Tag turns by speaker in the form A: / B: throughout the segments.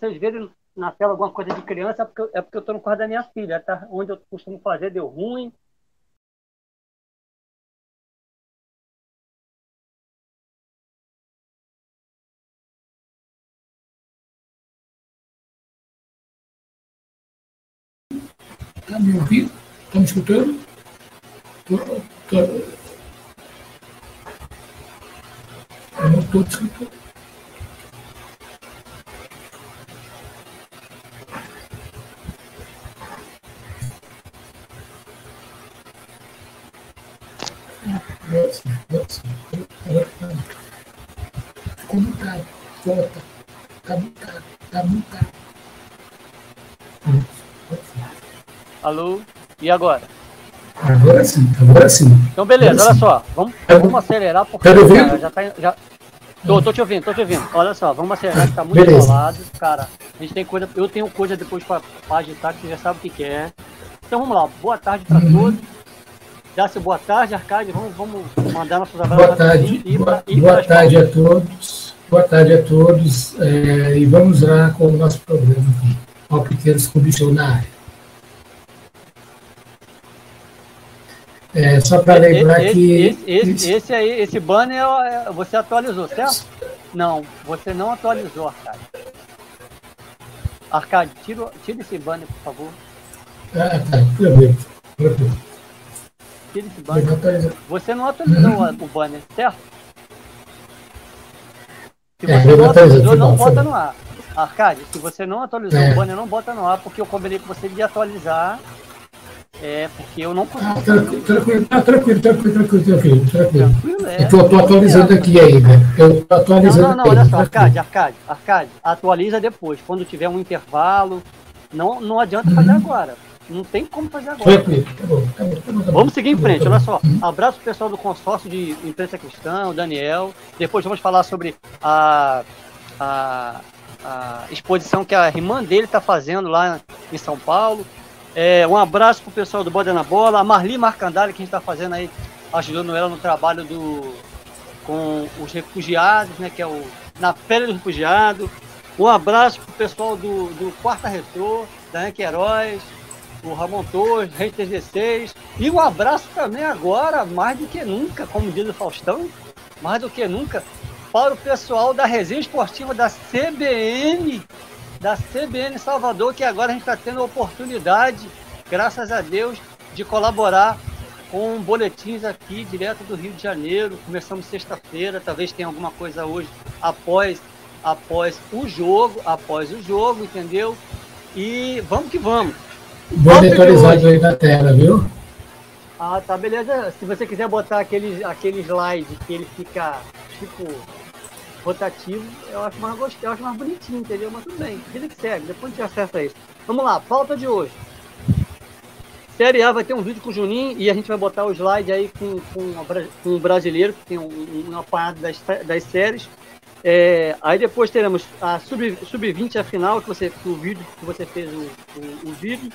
A: vocês verem na tela alguma coisa de criança, é porque, é porque eu tô no quarto da minha filha, tá? Onde eu costumo fazer deu ruim.
B: Tá me ouvindo? Tá me escutando? Tô, tô... Eu não estou escutando.
A: Alô? E agora?
B: Agora sim, agora sim.
A: Então, beleza, olha só. Vamos,
B: Tá
A: vamos acelerar porque cara, já tá. Já... Tô, tô te ouvindo, tô te ouvindo. Olha só, vamos acelerar que tá muito
B: Beleza.
A: enrolado. Cara, a gente tem coisa. Eu tenho coisa depois pra, pra agitar que você já sabe o que, que é. Então vamos lá, boa tarde pra
B: Uhum.
A: todos. Já-se boa tarde, Arcade. Vamos, vamos mandar nossos
B: Boa
A: abraços
B: tarde,
A: e
B: boa,
A: pra- e
B: boa
A: pras
B: tarde a todos. Boa tarde a todos. é, e vamos lá com o nosso programa aqui. Palpiteiros Clube Show na área. É, só para lembrar
A: esse,
B: que.
A: esse, esse, esse aí, esse banner é- você atualizou, certo? Não, você não atualizou, Arcade. Arcade, tira, tira esse banner, por favor.
B: Ah, tá.
A: Tira esse banner. Você não atualizou o- o banner, certo? Se
B: É,
A: você
B: eu
A: não atualizou, não bota no ar. Arcade, se você não atualizou
B: É.
A: o banner, não bota no ar, porque eu combinei com você de atualizar. É, porque eu não consigo.
B: Ah, tranquilo, tranquilo, ah, tranquilo, tranquilo, tranquilo, tranquilo, tranquilo.
A: Tranquilo, é.
B: Eu tô, atualizando aqui ainda. Eu tô
A: Não,
B: atualizando
A: não, não,
B: aqui.
A: olha só. Arcade, Arcade, Arcade, atualiza depois, quando tiver um intervalo. Não, não adianta
B: Uhum.
A: fazer agora. Não tem como fazer agora.
B: Tranquilo, tá bom, tá bom, tá bom, tá bom.
A: Vamos seguir em
B: Tá
A: frente,
B: tá
A: olha só. Abraço pro pessoal do consórcio de imprensa cristã, o Daniel. Depois vamos falar sobre a, a, a exposição que a irmã dele está fazendo lá em São Paulo. É, um abraço pro pessoal do Boda na Bola, a Marli Marcandali, que a gente está fazendo aí, ajudando ela no trabalho do com os refugiados, né? Que é o Na Pele do Refugiado. Um abraço pro pessoal do, do Quarta Retrô, da Anque Heróis, o Ramon Torres, Rei 16. E um abraço também agora, mais do que nunca, como diz o Faustão, mais do que nunca, para o pessoal da resenha esportiva da CBN, da CBN Salvador, que agora a gente está tendo a oportunidade, graças a Deus, de colaborar com boletins aqui, direto do Rio de Janeiro. Começamos sexta-feira, talvez tenha alguma coisa hoje após, após o jogo, após o jogo, entendeu? E vamos que vamos.
B: Bem atualizado aí na tela, viu?
A: Ah, tá, beleza. Se você quiser botar aquele, aquele slide que ele fica, tipo, rotativo, eu acho mais gostoso, eu acho mais bonitinho, entendeu? Mas tudo bem, vida que segue, depois a gente acerta isso. Vamos lá, pauta de hoje. Série A vai ter um vídeo com o Juninho e a gente vai botar o slide aí com, com, com o brasileiro, que tem um, um, um apanhado das, das séries. É, aí depois teremos a Sub- Sub-20 a final, que você, o vídeo que você fez o, o, o vídeo.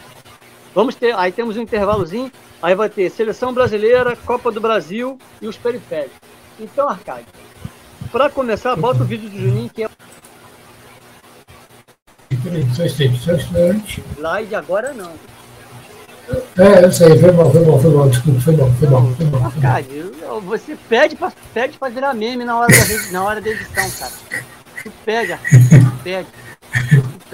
A: Vamos ter, aí temos um intervalozinho, aí vai ter Seleção Brasileira, Copa do Brasil e os periféricos. Então, Arcade, para começar, bota o vídeo do Juninho, que é slide agora não.
B: É, eu sei, foi mal, foi mal, foi mal, desculpa, foi mal, foi mal, foi mal. Foi mal.
A: Você pede pra, pede pra virar meme na hora, da, na hora da edição, cara. Tu pede, pede.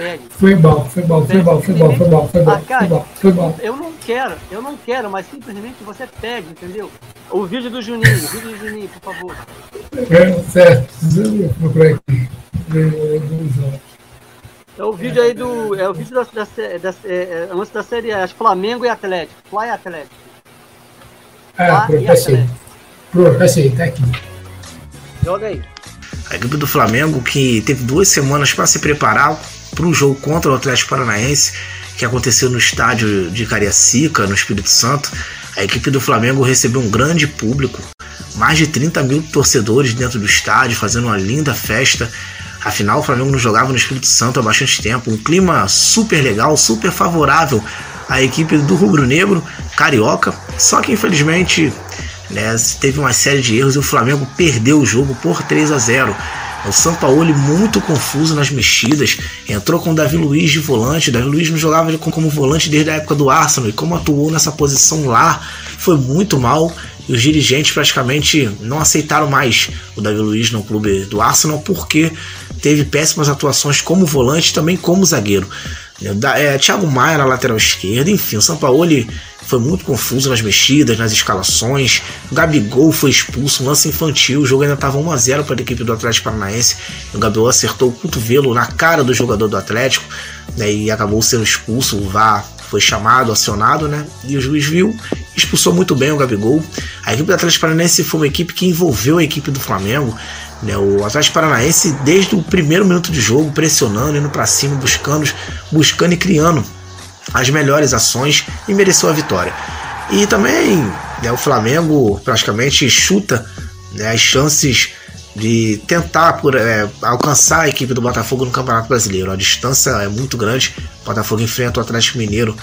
A: Pede.
B: Foi mal, foi mal, foi mal, foi mal, foi mal, foi mal, foi mal, foi mal.
A: Eu não quero, eu não quero, mas simplesmente você pede, entendeu? O vídeo do Juninho, o vídeo do Juninho, por favor.
B: É, certo, eu vou procurar aqui. É.
A: É o vídeo aí do. É o vídeo da, da, da, é, é, antes da série A, acho que Flamengo e Atlético. Fly Atlético.
B: Ah, pronto, passei. Pronto, passei, tá aqui.
A: Joga aí.
C: A equipe do Flamengo que teve duas semanas para se preparar para o jogo contra o Atlético Paranaense, que aconteceu no estádio de Cariacica, no Espírito Santo. A equipe do Flamengo recebeu um grande público, mais de 30 mil torcedores dentro do estádio, fazendo uma linda festa. Afinal, o Flamengo não jogava no Espírito Santo há bastante tempo. Um clima super legal, super favorável à equipe do Rubro Negro, carioca. Só que infelizmente né, teve uma série de erros e o Flamengo perdeu o jogo por 3 a 0. O Sampaoli muito confuso nas mexidas, entrou com o Davi Luiz de volante. O Davi Luiz não jogava como volante desde a época do Arsenal e como atuou nessa posição lá foi muito mal. E os dirigentes praticamente não aceitaram mais o Davi Luiz no clube do Arsenal porque teve péssimas atuações como volante também como zagueiro. É, Thiago Maia na lateral esquerda, enfim, o Sampaoli foi muito confuso nas mexidas, nas escalações. Gabigol foi expulso, um lance infantil. O jogo ainda estava 1 a 0 para a equipe do Atlético Paranaense. O Gabigol acertou o cotovelo na cara do jogador do Atlético né, e acabou sendo expulso. O VAR foi chamado, acionado, né? E o juiz viu, expulsou muito bem o Gabigol. A equipe do Atlético Paranaense foi uma equipe que envolveu a equipe do Flamengo. Né, o Atlético Paranaense, desde o primeiro minuto de jogo, pressionando, indo para cima, buscando, buscando e criando as melhores ações e mereceu a vitória. E também né, o Flamengo praticamente chuta né, as chances de tentar por, é, alcançar a equipe do Botafogo no Campeonato Brasileiro. A distância é muito grande. O Botafogo enfrenta o Atlético Mineiro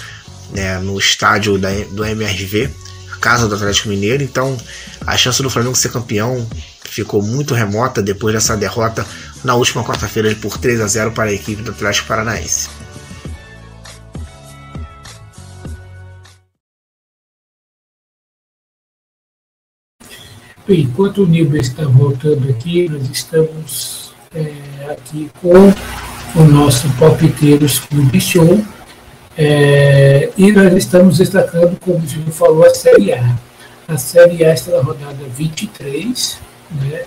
C: né, no estádio da, do MRV, a casa do Atlético Mineiro. Então a chance do Flamengo ser campeão ficou muito remota depois dessa derrota na última quarta-feira por 3 a 0 para a equipe do Atlético Paranaense.
B: Enquanto o Nilber está voltando aqui, nós estamos é, aqui com o nosso Palpiteiros Clube Show é, e nós estamos destacando, como o Júlio falou, a Série A. A Série A está na rodada 23, né?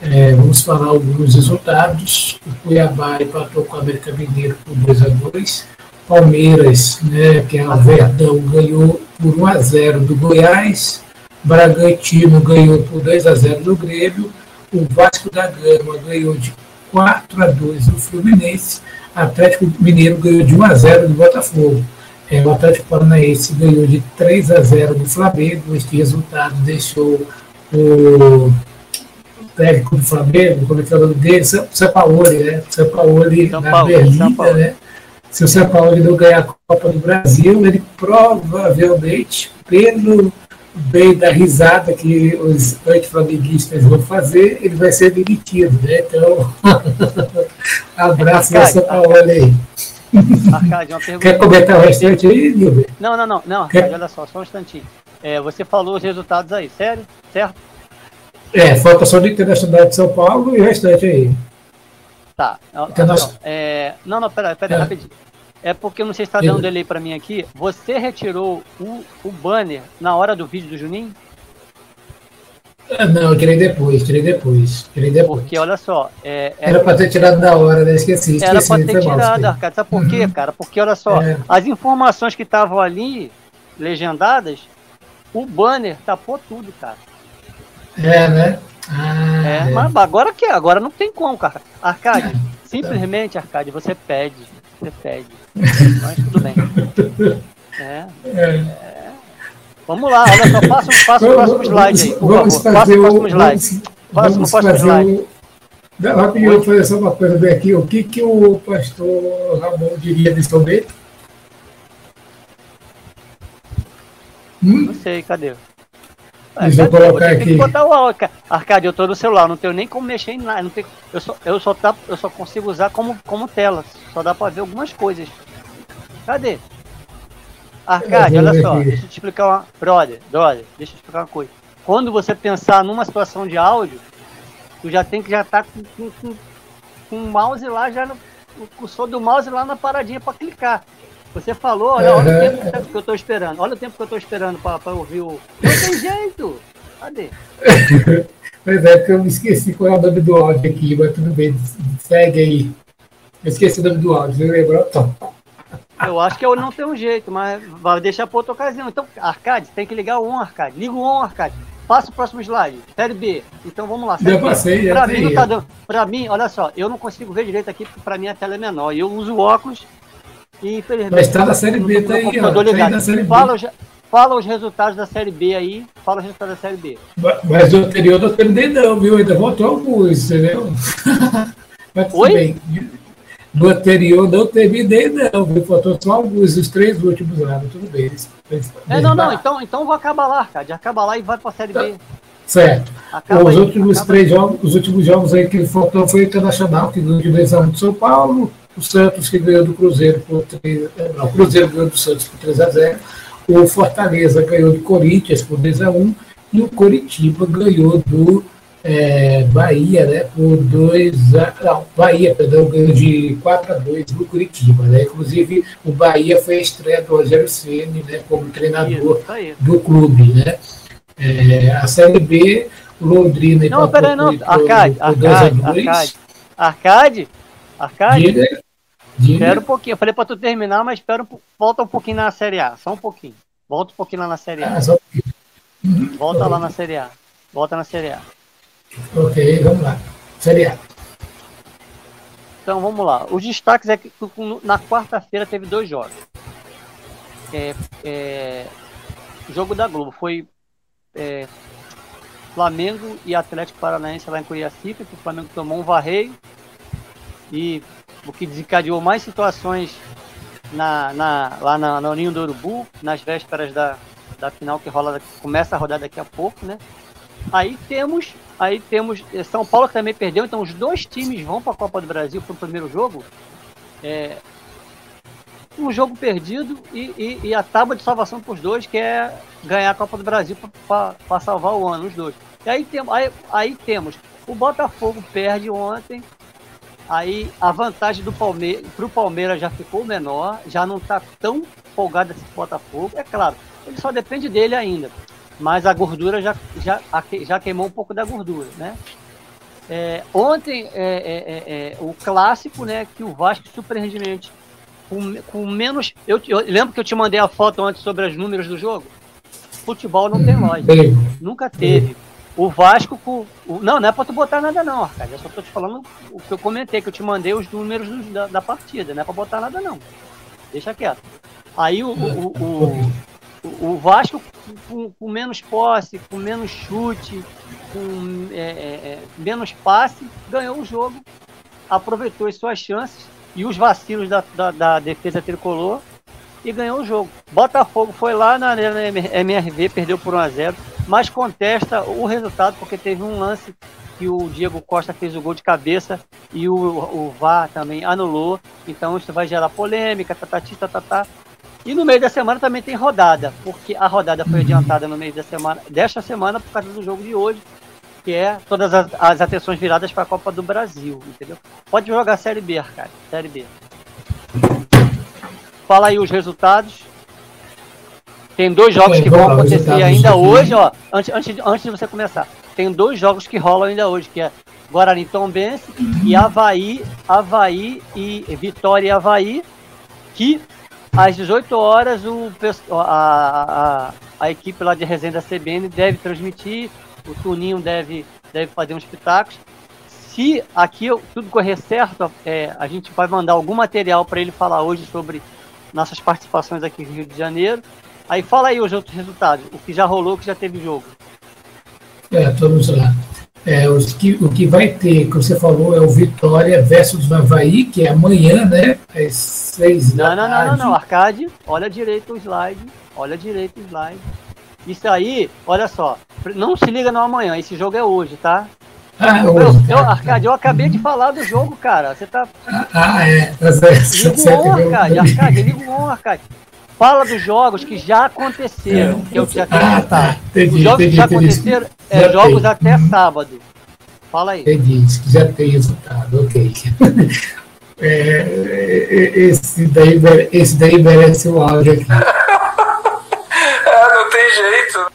B: É, vamos falar alguns resultados. O Cuiabá empatou com o América Mineiro por 2 a 2 Palmeiras, né, que é o Verdão, ganhou por 1 a 0 do Goiás. Bragantino ganhou por 2 a 0 do Grêmio, o Vasco da Gama ganhou de 4 a 2 do Fluminense, Atlético Mineiro ganhou de 1 a 0 do Botafogo. É, o Atlético Paranaense ganhou de 3 a 0 do Flamengo. Este resultado deixou o técnico do Flamengo, como é que é o nome dele? Sampaoli, né? Sampaoli São na Berlinda, né? Se o Sampaoli não ganhar a Copa do Brasil, ele provavelmente, pelo bem da risada que os antiflamenguistas vão fazer, ele vai ser demitido, né? Então, abraço Arcade, São Paulo aí. Arcade, uma pergunta. Quer comentar o restante aí, Nilber?
A: Não, não, não, não, Arcade, Quer... olha só, só um instantinho. É, você falou os resultados aí, sério? Certo?
B: É, falta só do Internacional de São Paulo e o restante aí.
A: Tá. Não, não, é, não, não, pera, pera, é. rapidinho. É porque eu não sei se está dando delay para mim aqui. Você retirou o, o banner na hora do vídeo do Juninho?
B: Ah, não, eu tirei depois, tirei depois. Tirei depois.
A: Porque olha só. É,
B: é, era para ter tirado na hora, né? Esqueci. esqueci
A: era para ter tirado, Arcade. Sabe por quê, uhum. cara? Porque olha só, é. as informações que estavam ali, legendadas, o banner tapou tudo, cara.
B: É, né?
A: Ah, é, é. Mas agora que Agora não tem como, cara. Arcade, é. simplesmente, Arcade, você pede. Você. Mas tudo bem. É. é. Vamos lá, olha só, faça, faça o próximo slide aí, por
B: vamos
A: favor.
B: Faça o próximo slide. Faça o próximo slide. Rapidinho, eu vou fazer só uma coisa bem aqui. O que, que o pastor Ramon diria de São Bento?
A: Hum? Não sei, cadê?
B: Deixa eu colocar aqui. Que botar
A: o Arcade, eu tô no celular, não tenho nem como mexer em nada. Não tenho, eu, só, eu, só tá, eu só consigo usar como, como tela. Só dá pra ver algumas coisas. Cadê? Arcade, olha só, deixa eu te explicar uma. Brother, brother, deixa eu te explicar uma coisa. Quando você pensar numa situação de áudio, tu já tem que já tá com, com, com, com o mouse lá, já no, o cursor do mouse lá na paradinha para clicar. Você falou, olha, olha o tempo que eu estou esperando. Olha o tempo que eu estou esperando para ouvir o. Não tem jeito! Cadê?
B: Pois é, porque eu me esqueci qual é o nome do áudio aqui, mas tudo bem, segue aí. Eu esqueci o nome do áudio, você lembrou?
A: Eu acho que eu não tenho jeito, mas vai deixar para outra ocasião. Então, Arcade, tem que ligar o on, Arcade. Liga o on, Arcade. Passa o próximo slide. Série B. Então vamos lá.
B: Já passei, já
A: pra mim, não tá dando, pra mim, olha só, eu não consigo ver direito aqui, porque pra mim a tela é menor. E eu uso óculos e infelizmente.
B: Mas está na Série B, tá aí, ó. Tá
A: aí série B. Fala, os, fala os resultados da Série B aí. Fala os resultados da Série B.
B: Mas o anterior não terminei, não, viu? Ainda voltou alguns, entendeu? Mas tudo Oi? bem. No anterior não terminei, não, viu? Faltou só alguns, os três últimos lá, tudo bem.
A: é, não, não, então, então vou acabar lá, cara. Acaba lá e vai pra Série tá. B.
B: Certo. Acaba os aí, últimos três jogos, os últimos jogos aí que faltou foi o Internacional, que ganhou de 2x1 de São Paulo, o Santos que ganhou do Cruzeiro por 3 Não, o Cruzeiro ganhou do Santos por 3x0, o Fortaleza ganhou do Corinthians por 2x1 e o Coritiba ganhou do é, Bahia, né, por 2 a, não, Bahia, perdão, ganhou de 4 a 2 no Curitiba, né? Inclusive o Bahia foi a estreia do Rogério Ceni, né, como treinador do clube, né? É, a Série B, Londrina
A: e Não, peraí, não, Arcade, Arcade, Arcade, Arcade, Arcade. Espera um pouquinho, eu falei para tu terminar, mas espera, volta um pouquinho na Série A, só um pouquinho. Volta um pouquinho lá na Série A. Ah, só um Volta lá na Série A. Volta na Série A.
B: Ok, vamos lá. Série A.
A: Então vamos lá. Os destaques é que na quarta-feira teve dois jogos. É, é, jogo da Globo foi é, Flamengo e Atlético Paranaense lá em Curiacica, que o Flamengo tomou um varreio e o que desencadeou mais situações na, na, lá na, no Ninho do Urubu, nas vésperas da, da final que rola, começa a rodar daqui a pouco, né? Aí temos, aí temos eh, São Paulo que também perdeu, então os dois times vão para a Copa do Brasil para o primeiro jogo. É, um jogo perdido e, e, e a tábua de salvação para os dois, que é ganhar a Copa do Brasil para salvar o ano, os dois. E aí, tem, aí, aí temos o Botafogo perde ontem, aí a vantagem do Palmeiras para o Palmeiras já ficou menor, já não está tão folgado esse Botafogo. É claro, ele só depende dele ainda mas a gordura já, já, já queimou um pouco da gordura, né? É, ontem, é, é, é, é o clássico, né, que o Vasco surpreendentemente com, com menos... Eu, eu, lembro que eu te mandei a foto antes sobre os números do jogo? Futebol não tem lógica. Nunca teve. O Vasco com... O, não, não é pra tu botar nada não, Arcade. Eu só tô te falando o que eu comentei, que eu te mandei os números da, da, partida. Não é pra botar nada não. Deixa quieto. Aí o, o, o, o Vasco com, com, menos posse, com menos chute, com é, é, é, menos passe, ganhou o jogo, aproveitou as suas chances e os vacilos da, da, da defesa tricolor e ganhou o jogo. Botafogo foi lá na, na MRV, perdeu por 1 a 0 mas contesta o resultado porque teve um lance que o Diego Costa fez o gol de cabeça e o, o VAR também anulou. Então isso vai gerar polêmica, tatatita, tatatá. Tá, tá, tá. E no meio da semana também tem rodada, porque a rodada foi adiantada no meio da semana, desta semana, por causa do jogo de hoje, que é todas as, as atenções viradas para a Copa do Brasil, entendeu? Pode jogar Série B, cara, Série B. Fala aí os resultados. Tem dois jogos que vão acontecer ainda hoje, ó. Antes, antes, antes de você começar, tem dois jogos que rolam ainda hoje, que é Guarani Tombense e Havaí, Havaí e Vitória e Havaí, que às 18 horas, o, a, a, a equipe lá de resenha da CBN deve transmitir, o Tuninho deve, deve fazer uns pitacos. Se aqui tudo correr certo, é, a gente vai mandar algum material para ele falar hoje sobre nossas participações aqui no Rio de Janeiro. Aí fala aí os outros resultados, o que já rolou, o que já teve jogo.
B: É, vamos lá. É, os que, o que vai ter, que você falou, é o Vitória versus o Havaí, que é amanhã, né? Às seis
A: não, da não, tarde. Não, não, não, Arcade, olha direito o slide, olha direito o slide. Isso aí, olha só, não se liga no amanhã, esse jogo é hoje, tá?
B: Ah, é.
A: Eu, eu, Arcade, eu acabei de falar do jogo, cara. Você tá.
B: Ah, é. Tá.
A: Liga o on, Arcade. Arcade, liga o on, Arcade. Fala dos jogos que já aconteceram, é, que eu já tenho ah, tá. entendi, Os jogos entendi, que já entendi. aconteceram, é, já jogos tem. até sábado. Fala aí.
B: Entendi, já tem resultado, ok. É, é, esse, daí, esse daí merece o áudio aqui.
D: é, não tem jeito.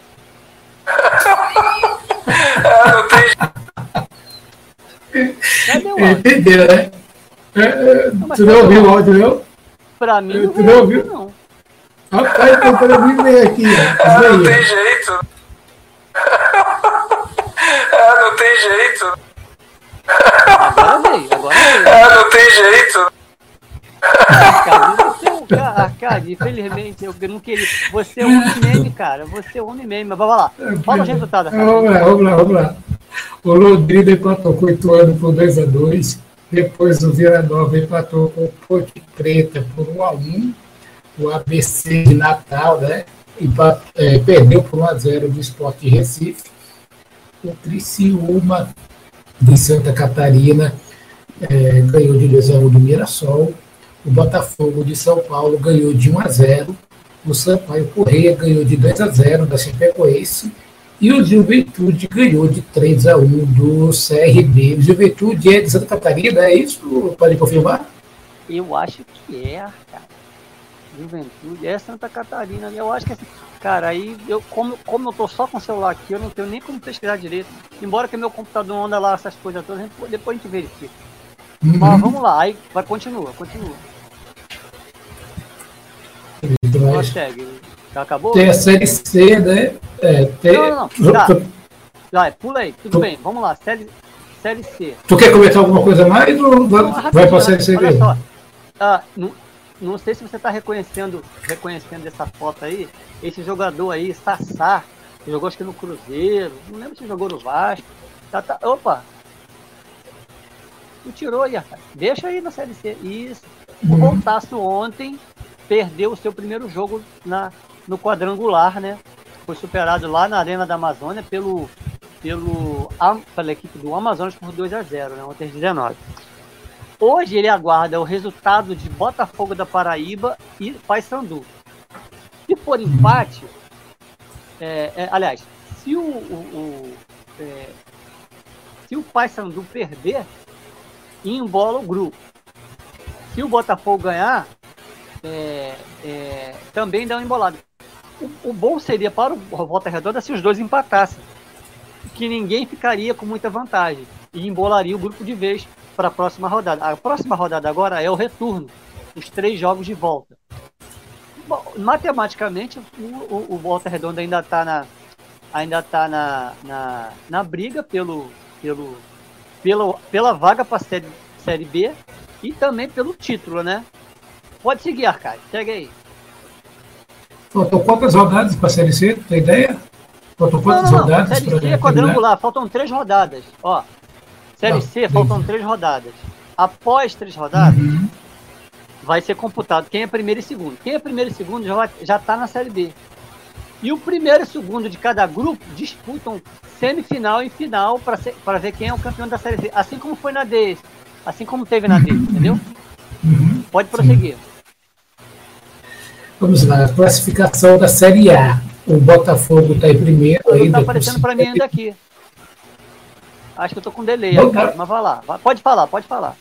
D: é, não tem
B: jeito. Entendeu, né? É, não, tu não ouviu o áudio, não?
A: Pra mim, não, tu não ouviu? Não.
B: Rapaz, tentando me ver aqui.
D: Ó. É, não tem jeito. É, não tem jeito.
A: Agora veio, agora veio. É,
D: não tem jeito.
A: Arcade, infelizmente, eu não queria. Você é um homem meme, cara. Você é um homem meme. Mas vamos lá. Fala o resultado, Arcade.
B: Vamos lá, vamos lá, vamos lá. O Londrina empatou com o Ituano por 2x2. Depois o Vila Nova empatou com o Ponte Preta por 1x1 o ABC de Natal, né? E, é, perdeu por 1 a 0 do Esporte Recife. o Criciúma de Santa Catarina é, ganhou de 2 a 1 do Mirassol, o Botafogo de São Paulo ganhou de 1 a 0, o Sampaio Correia ganhou de 2 a 0 da Chapecoense e o Juventude ganhou de 3 a 1 do CRB. O Juventude é de Santa Catarina, é isso? Pode confirmar?
A: Eu acho que é, cara. Juventude é Santa Catarina. Eu acho que assim, cara, aí eu como, como eu tô só com o celular aqui, eu não tenho nem como pesquisar direito. Embora que meu computador anda lá essas coisas todas, depois a gente verifica. Uhum. Mas vamos lá, aí vai continua, continua.
B: Consegue. Já acabou? Tem a série C, né? É, tem... Não, não,
A: não. Tá. Já, pula aí, tudo tu... bem, vamos lá, série, série C.
B: Tu quer comentar alguma coisa mais ou vai, não, vai pra série C mesmo?
A: Ah, não, não sei se você está reconhecendo, reconhecendo essa foto aí, esse jogador aí, Sassá, que jogou acho que no Cruzeiro, não lembro se jogou no Vasco. Tá, tá, opa, Tu tirou aí, rapaz. Deixa aí na Série C. Isso. O uhum. Voltaço ontem perdeu o seu primeiro jogo na, no quadrangular, né? Foi superado lá na Arena da Amazônia pelo, pelo, pela equipe do Amazonas por 2 a 0 né? Ontem 19. Hoje ele aguarda o resultado de Botafogo da Paraíba e Paysandu. Se for empate, é, é, aliás, se o, o, o é, se o Paysandu perder, e embola o grupo. Se o Botafogo ganhar, é, é, também dá uma embolada. O, o, bom seria para o Volta Redonda se os dois empatassem, que ninguém ficaria com muita vantagem e embolaria o grupo de vez para a próxima rodada. A próxima rodada agora é o retorno, os três jogos de volta. Bom, matematicamente, o, o, o Volta Redonda ainda está na, ainda tá na, na, na briga pelo, pelo pela, pela vaga para série, série B e também pelo título, né? Pode seguir, Arcade. Segue aí.
B: Faltam quantas rodadas para a Série C? Tem ideia? Faltam quantas não, não, rodadas?
A: Série C é quadrangular, faltam três rodadas. Ó, Série não, C, faltam três rodadas. Após três rodadas, uhum. vai ser computado quem é primeiro e segundo. Quem é primeiro e segundo já, já tá na Série B. E o primeiro e o segundo de cada grupo disputam semifinal e final para ver quem é o campeão da Série C. Assim como foi na D, assim como teve na D, entendeu? Uhum. Pode prosseguir.
B: Vamos lá, a classificação da Série A. O Botafogo está em primeiro
A: ainda. Está aparecendo para mim ainda aqui. Acho que eu estou com delay, cara, mas vai lá. Pode falar, pode falar.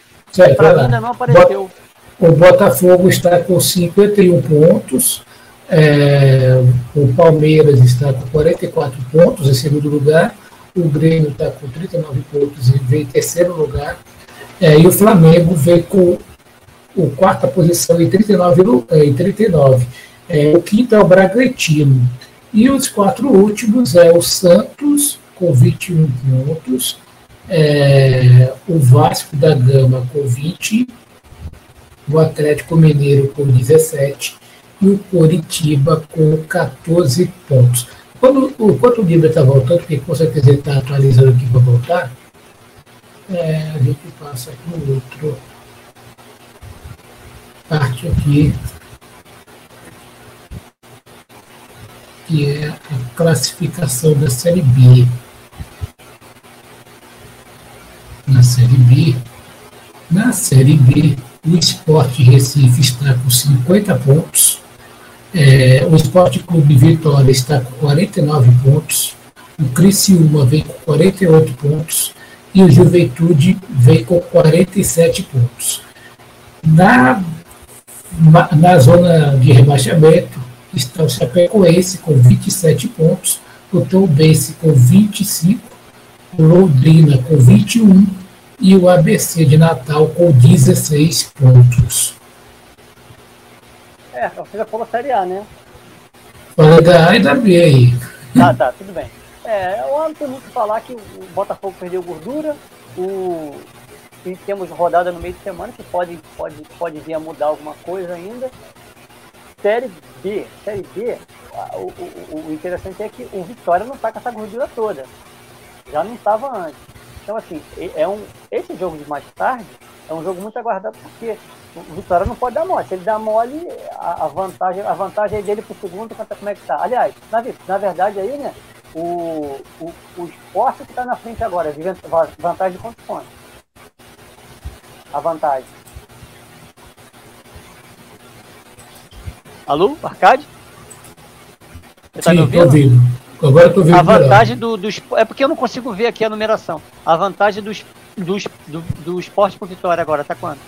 B: Para mim ainda não apareceu. O Botafogo está com 51 pontos. É, o Palmeiras está com 44 pontos em segundo lugar, o Grêmio está com 39 pontos e vem em terceiro lugar, é, e o Flamengo vem com a quarta posição em 39. É, em 39. É, o quinto é o Bragantino. E os quatro últimos é o Santos, com 21 pontos, é, o Vasco da Gama com 20, o Atlético Mineiro com 17 e o Coritiba com 14 pontos. Quando, enquanto o Libra está voltando, porque com certeza ele está atualizando aqui para voltar, é, a gente passa para o outro parte aqui, que é a classificação da Série B. Na Série B, na Série B, o Esporte Recife está com 50 pontos, é, o Esporte Clube Vitória está com 49 pontos, o Criciúma vem com 48 pontos e o Juventude vem com 47 pontos. Na, na zona de rebaixamento está o Chapecoense com 27 pontos, o Tombense com 25, o Londrina com 21 e o ABC de Natal com 16 pontos.
A: É, você já falou Série A, né?
B: Falei da A e da B aí.
A: Tá, tá, tudo bem. É, eu amo muito falar que o Botafogo perdeu gordura, o... e temos rodada no meio de semana que pode, pode, pode vir a mudar alguma coisa ainda. Série B, Série B, o, o, o interessante é que o Vitória não está com essa gordura toda. Já não estava antes. Então, assim, é um, esse jogo de mais tarde é um jogo muito aguardado porque o Vitória não pode dar mole. Se ele dá mole, a, a vantagem, a vantagem é dele pro segundo, como é que tá. Aliás, na, na verdade aí, né, o, o, o esporte que está na frente agora, de vantagem de pontos? A vantagem. Alô, Arcade?
B: Você tá Sim, me ouvindo? Agora estou vendo.
A: A vantagem do, do. É porque eu não consigo ver aqui a numeração. A vantagem dos, dos, do, do esporte por vitória agora, tá quanto?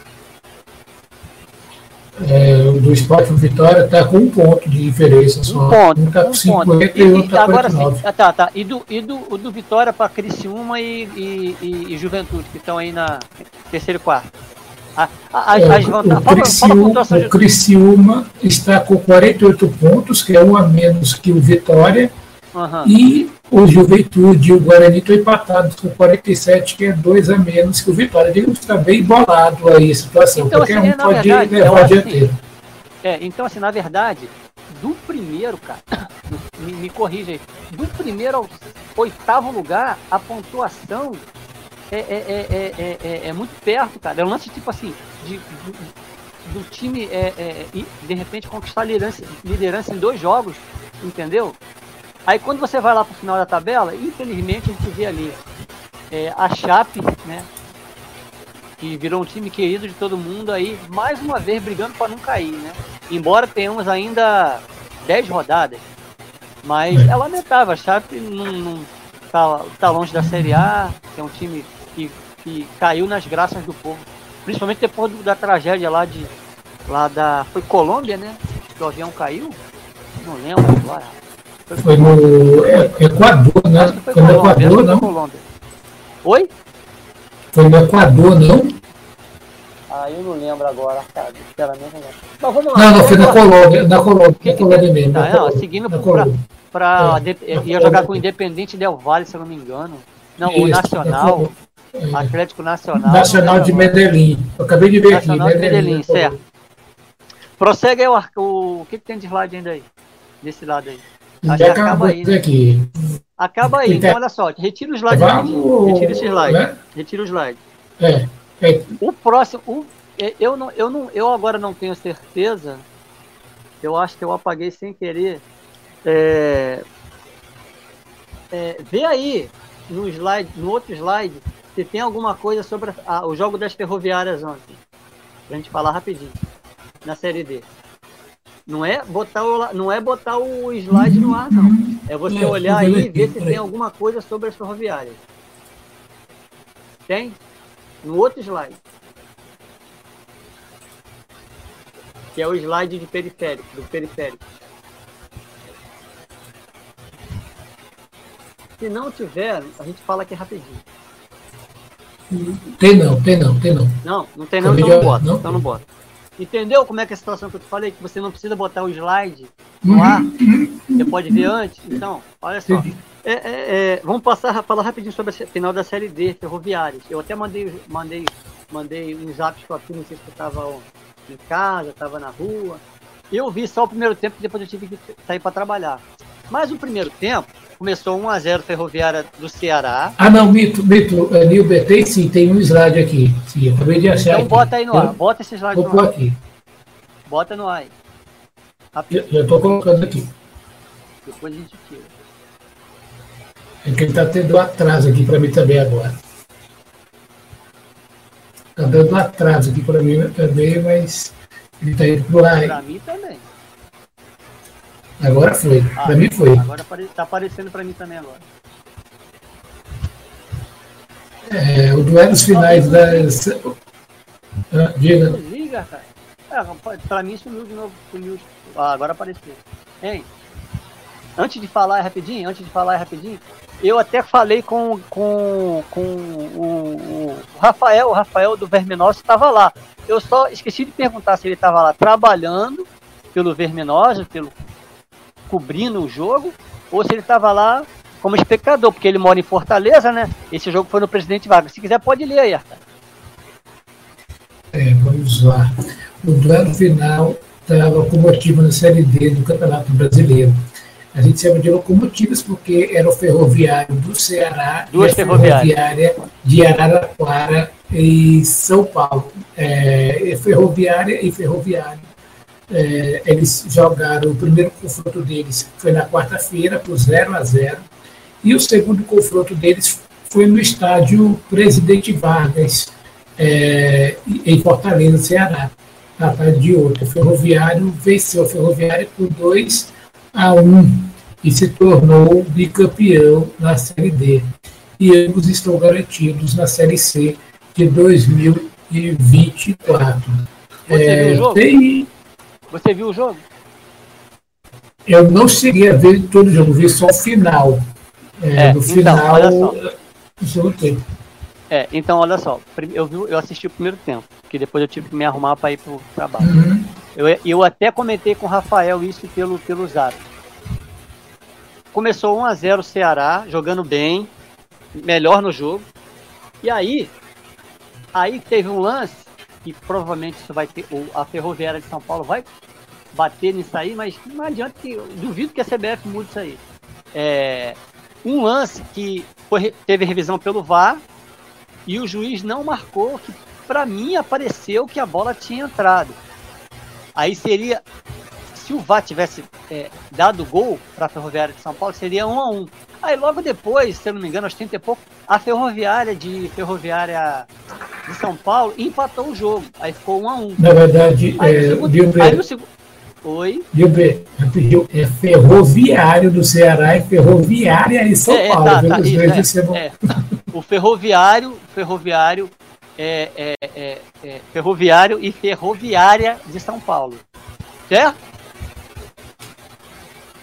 B: É, do esporte por vitória está com um ponto de diferença só.
A: Um ponto. Um tá com um 50 ponto. e, e outro tá agora sim. Ah, tá, tá. E do, e do, do Vitória para Criciúma e, e, e, e Juventude, que estão aí na terceiro e quarto.
B: A, a, é, as vantagens. O, Criciúma, o Criciúma está com 48 pontos, que é um a menos que o Vitória. Uhum. E o Juventude e o Guarani estão empatados com 47, que é dois a menos que o Vitória. Digo que está bem bolado aí a situação, então,
A: porque assim, um pode verdade, levar dianteiro. Assim, é, então, assim, na verdade, do primeiro, cara, me, me corrija aí, do primeiro ao oitavo lugar, a pontuação é, é, é, é, muito perto, cara. É um lance tipo assim, de, do, time de repente conquistar liderança, liderança em dois jogos, entendeu? Aí quando você vai lá pro final da tabela, infelizmente a gente vê ali é, a Chape, né? Que virou um time querido de todo mundo aí, mais uma vez brigando para não cair, né? Embora tenhamos ainda 10 rodadas. Mas é lamentável, a Chape não, não tá, tá longe da Série A, é um time que, que caiu nas graças do povo. Principalmente depois do, da tragédia lá de. Lá da. Foi Colômbia, né? Que o avião caiu? Não lembro agora.
B: Foi no Equador, né? Foi, foi no Equador, não? Colômbia.
A: Oi?
B: Foi no Equador, não?
A: Ah, eu não lembro agora, cara. Sinceramente não
B: Mas vamos lá. Não, não, foi na Colômbia, na Colômbia, na Colômbia mesmo. Tá,
A: não, seguindo pra, pra, é, ia jogar com o Independente Del Valle, se eu não me engano. Não, Isso, o Nacional. É, Atlético Nacional.
B: Nacional de Medellín. Eu acabei de ver
A: Nacional aqui. Nacional de Medellín, certo. Prossegue aí o, o, o que, que tem de slide ainda aí? Desse lado aí.
B: Acho que acaba aí. Né? Aqui.
A: Acaba aí, então olha só, retira o slide. Vamos, retira esse slide. Né? Retira o slide.
B: É, é.
A: O próximo. O, é, eu, não, eu, não, eu agora não tenho certeza. Eu acho que eu apaguei sem querer. É, é, vê aí no slide, no outro slide, se tem alguma coisa sobre a, o jogo das ferroviárias ontem. Pra gente falar rapidinho. Na série D. Não é botar o, não é botar o slide no ar, não. É você é, olhar aí e ver se tem alguma coisa sobre as ferroviárias. Tem? No outro slide. Que é o slide de periférico, do periférico. Se não tiver, a gente fala aqui rapidinho.
B: Tem não, tem não, tem não.
A: Não, não tem não, então não bota. Não? Então não bota. Entendeu como é que é a situação que eu te falei? Que você não precisa botar o slide no ar. Você pode ver antes. Então, olha só. É, é, é, vamos passar falar rapidinho sobre a final da série D, ferroviárias. Eu até mandei, mandei, mandei uns zaps para tu, não sei se tu estava em casa, estava na rua. Eu vi só o primeiro tempo, depois eu tive que sair para trabalhar. Mas o primeiro tempo começou 1 a 0 Ferroviária do Ceará.
B: Ah, não, Mito, Mito, é, Nilber, tem sim, tem um slide aqui. Sim, acabei de achar. Então
A: aqui. bota aí no ar, bota esse slide
B: no ar. aqui.
A: Bota no ar.
B: Já, já tô colocando aqui.
A: Depois a gente tira.
B: É que ele tá tendo atraso aqui para mim também agora. Tá dando atraso aqui para mim também, mas ele tá indo pro ar.
A: Para mim também.
B: Agora foi. Ah, pra mim foi.
A: Agora tá aparecendo pra mim também agora.
B: É, o duelo dos finais das.
A: Ah, diga. Liga, cara. É, pra mim sumiu de novo. Sumiu. Ah, agora apareceu. Hein? Antes de falar rapidinho, antes de falar rapidinho, eu até falei com, com, com o, o Rafael, o Rafael do Verminosa estava lá. Eu só esqueci de perguntar se ele estava lá trabalhando pelo Verminosa, pelo cobrindo o jogo, ou se ele estava lá como espectador, porque ele mora em Fortaleza, né? Esse jogo foi no Presidente Vargas. Se quiser, pode ler aí, Arthur.
B: É, vamos lá. O duelo final da locomotiva na Série D do Campeonato Brasileiro. A gente chama de locomotivas porque era o ferroviário do Ceará
A: Duas
B: e a ferroviária de Araraquara e São Paulo. É, ferroviária e ferroviário é, eles jogaram o primeiro confronto deles foi na quarta-feira por 0 a 0 E o segundo confronto deles foi no estádio Presidente Vargas, é, em Fortaleza, Ceará, na tarde de ontem. O Ferroviário venceu a Ferroviária por 2 a 1 e se tornou bicampeão na Série D. E ambos estão garantidos na Série C de 2024.
A: Você é, o? Tem... Você viu o jogo?
B: Eu não cheguei a ver todo o jogo, vi só o final. É, é, no então, final, do segundo tempo.
A: É, então olha só, eu, vi, eu assisti o primeiro tempo, que depois eu tive que me arrumar para ir pro trabalho. Uhum. Eu, eu até comentei com o Rafael isso pelo, pelo zap. Começou 1 a 0 o Ceará, jogando bem, melhor no jogo. E aí, aí teve um lance que provavelmente isso vai ter, a Ferroviária de São Paulo vai bater nisso aí, mas não adianta que duvido que a CBF mude isso aí. É, um lance que foi, teve revisão pelo VAR e o juiz não marcou, que para mim apareceu que a bola tinha entrado. Aí seria, se o VAR tivesse é, dado gol para a Ferroviária de São Paulo, seria um a um. Aí logo depois, se eu não me engano, aos 30 e pouco, a Ferroviária de Ferroviária de São Paulo empatou o jogo. Aí ficou um a um.
B: Na verdade, aí, é,
A: segundo, aí no segundo, Oi?
B: Gilberto, é ferroviário do Ceará e ferroviária em São é, Paulo. Tá, tá,
A: isso, é, é, o ferroviário, ferroviário, é, é, é, é, ferroviário e ferroviária de São Paulo. Certo?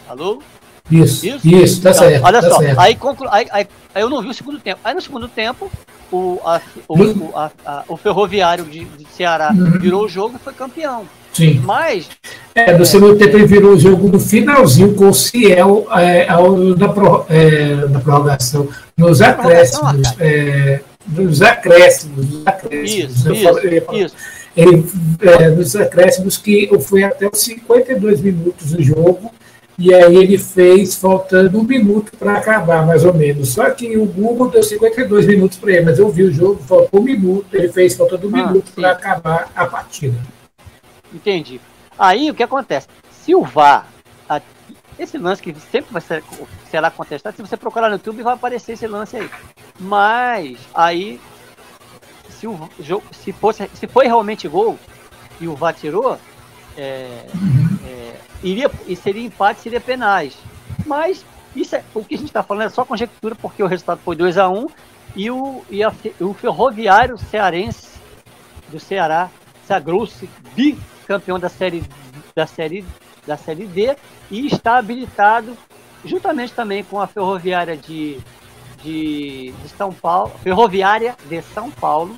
A: Alô?
B: Isso, isso, isso tá, certo.
A: Olha
B: tá
A: só,
B: certo.
A: Aí, conclu, aí, aí, aí, eu não vi o segundo tempo. Aí no segundo tempo, o, a, o, o, a, a, o ferroviário de, de Ceará uhum. virou o jogo e foi campeão.
B: Sim.
A: Mas.
B: É, no segundo tempo ele virou o jogo no finalzinho com o Ciel é, ao, na, pro, é, na prorrogação, nos acréscimos. É, nos acréscimos, nos acréscimos.
A: Isso, isso, isso.
B: Ele, é, nos acréscimos que foi até os 52 minutos do jogo, e aí ele fez faltando um minuto para acabar, mais ou menos. Só que o Google deu 52 minutos para ele, mas eu vi o jogo, faltou um minuto, ele fez faltando um ah, minuto para acabar a partida.
A: Entendi. Aí o que acontece? Se o VAR, esse lance que sempre vai ser, será contestado, se você procurar no YouTube vai aparecer esse lance aí. Mas aí, se o jogo, se fosse, se foi realmente gol e o VAR tirou, é, é, iria, e seria empate, seria penais. Mas isso é, o que a gente está falando é só conjectura, porque o resultado foi 2 a 1 um, e o, e a, o ferroviário cearense do Ceará sagrou-se bi campeão da série da série da série D e está habilitado juntamente também com a Ferroviária de, de, de São Paulo, Ferroviária de São Paulo,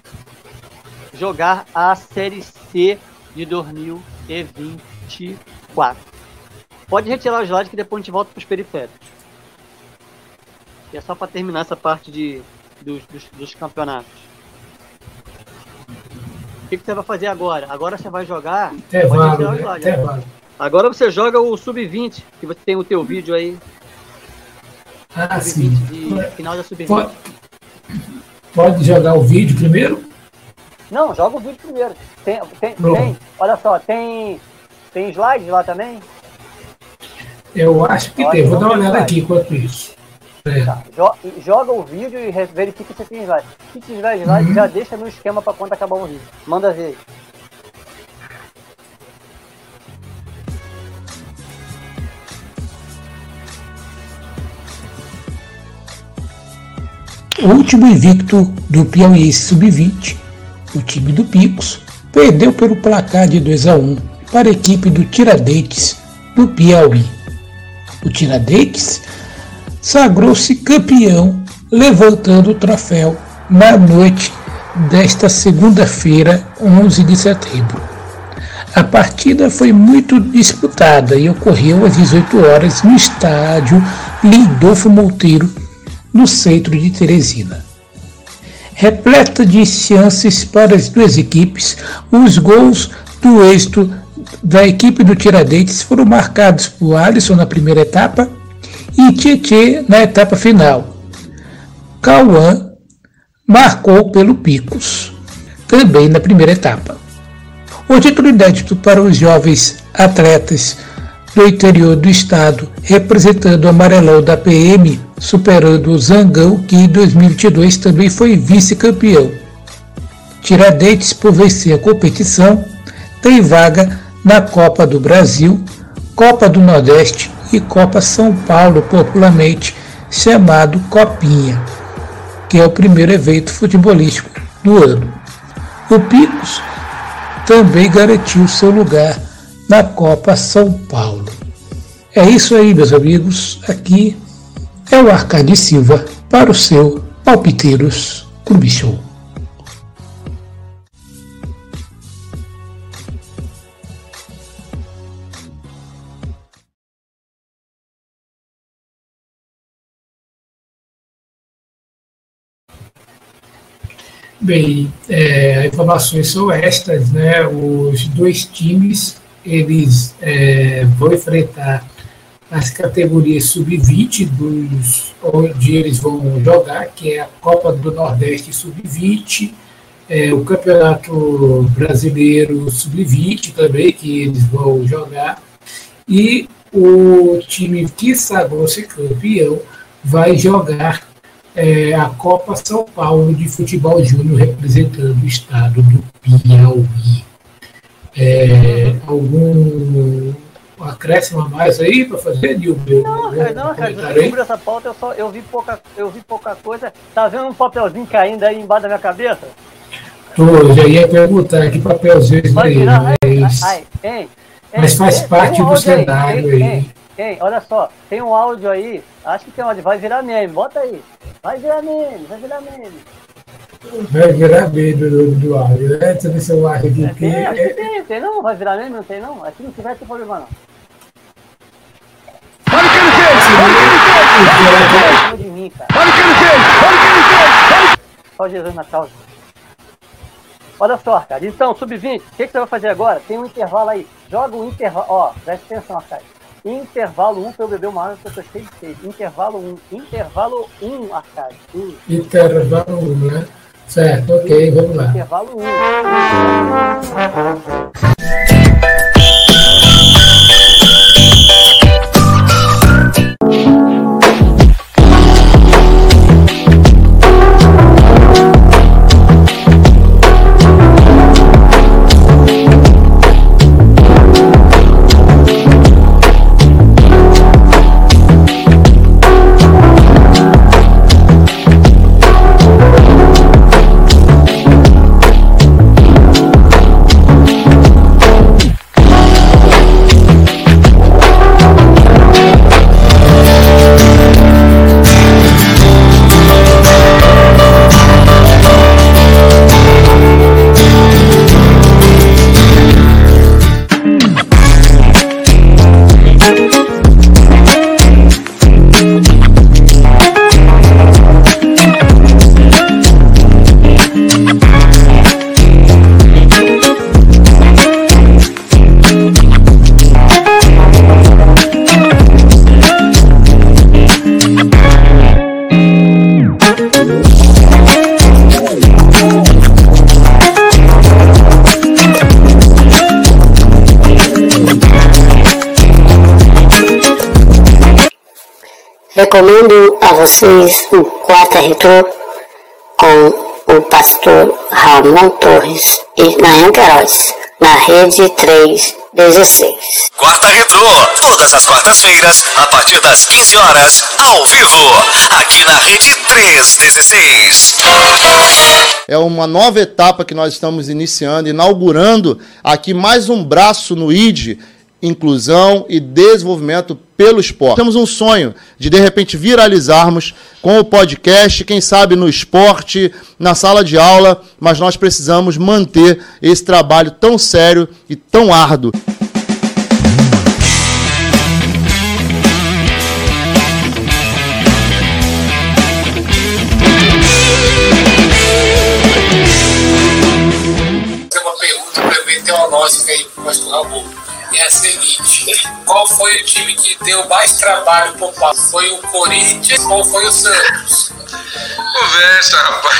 A: jogar a série C de 2024. Pode retirar os slides que depois a gente volta para os periféricos. E é só para terminar essa parte de, dos, dos, dos campeonatos que, que você vai fazer agora? Agora você vai jogar.
B: Intervalo, né? Intervalo.
A: Agora você joga o sub-20, que você tem o teu vídeo aí.
B: Ah, sim.
A: De final da sub-20. Pode,
B: pode jogar o vídeo primeiro?
A: Não, joga o vídeo primeiro. Tem, tem, tem, olha só, tem, tem slides lá também?
B: Eu acho que tem. Vou dar uma olhada aqui enquanto isso.
A: É. Tá. Joga o vídeo e verifica se tem slide. Se tiver slide, uhum. já deixa no esquema para quando acabar o vídeo. Manda ver.
B: O último invicto do Piauí Sub-20, o time do Picos, perdeu pelo placar de 2 a 1 para a equipe do Tiradentes do Piauí. O Tiradentes sagrou-se campeão, levantando o troféu na noite desta segunda-feira, 11 de setembro. A partida foi muito disputada e ocorreu às 18 horas no estádio Lindolfo Monteiro, no centro de Teresina. Repleta de chances para as duas equipes, os gols do êxito da equipe do Tiradentes foram marcados por Alisson na primeira etapa e Tietê na etapa final. Cauã marcou pelo Picos, também na primeira etapa. O título inédito para os jovens atletas do interior do estado, representando o amarelão da PM, superando o Zangão, que em 2022 também foi vice-campeão. Tiradentes, por vencer a competição, tem vaga na Copa do Brasil, Copa do Nordeste e Copa São Paulo, popularmente chamado Copinha, que é o primeiro evento futebolístico do ano. O Picos também garantiu seu lugar na Copa São Paulo. É isso aí, meus amigos. Aqui é o Arcade Silva para o seu Palpiteiros Clube Show. Bem, é, informações são estas, né? Os dois times eles é, vão enfrentar as categorias sub-20 dos onde eles vão jogar, que é a Copa do Nordeste sub-20, é, o Campeonato Brasileiro sub-20 também que eles vão jogar e o time que sagou ser campeão vai jogar é, a Copa São Paulo de Futebol Júnior representando o estado do Piauí. É, algum acréscimo a mais aí para fazer, Nilber?
A: Não, cara, não, cara, sobre essa pauta eu, só, eu, vi pouca, eu vi pouca coisa. Tá vendo um papelzinho caindo aí embaixo da minha cabeça?
B: Tô, já ia perguntar que papelzinho é aí, mas, ai, ai, mas faz parte do cenário aí.
A: Tem, olha só, tem um áudio aí, acho que tem áudio, vai virar meme, bota aí. Vai virar meme, vai virar meme.
B: Vai virar meme do, do áudio, né? Deixa eu ver se eu acho aqui.
A: É, tem, acho que tem, tem não? Vai virar meme, não tem não? Aqui não tiver, tem problema não. Olha o que ele fez! Olha o que ele fez! Olha o que ele fez! Olha o que ele fez! Só Jesus na causa. Olha só, cara. Então, sub-20, o que, que você vai fazer agora? Tem um intervalo aí. Joga o um intervalo. Ó, presta atenção, cara. Intervalo 1 para eu beber uma água que eu tô cheio de sede. Intervalo 1. Intervalo 1, Arcade. 1.
B: Intervalo 1, né? Certo, ok, vamos lá.
A: Intervalo 1.
E: Recomendo a vocês um quarta retrô com o pastor Ramon Torres e Nayan Queiroz, na rede 316.
F: Quarta Retrô, todas as quartas-feiras, a partir das 15 horas, ao vivo, aqui na rede 316.
G: É uma nova etapa que nós estamos iniciando, inaugurando aqui mais um braço no ID inclusão e desenvolvimento pelo esporte. Temos um sonho de de repente viralizarmos com o podcast, quem sabe no esporte, na sala de aula, mas nós precisamos manter esse trabalho tão sério e tão árduo.
H: Tem uma pergunta para ver teológica aí para o pastor Raul é a seguinte: foi o time que deu mais trabalho pro Paulo? Foi o Corinthians ou foi o Santos?
D: Conversa, rapaz.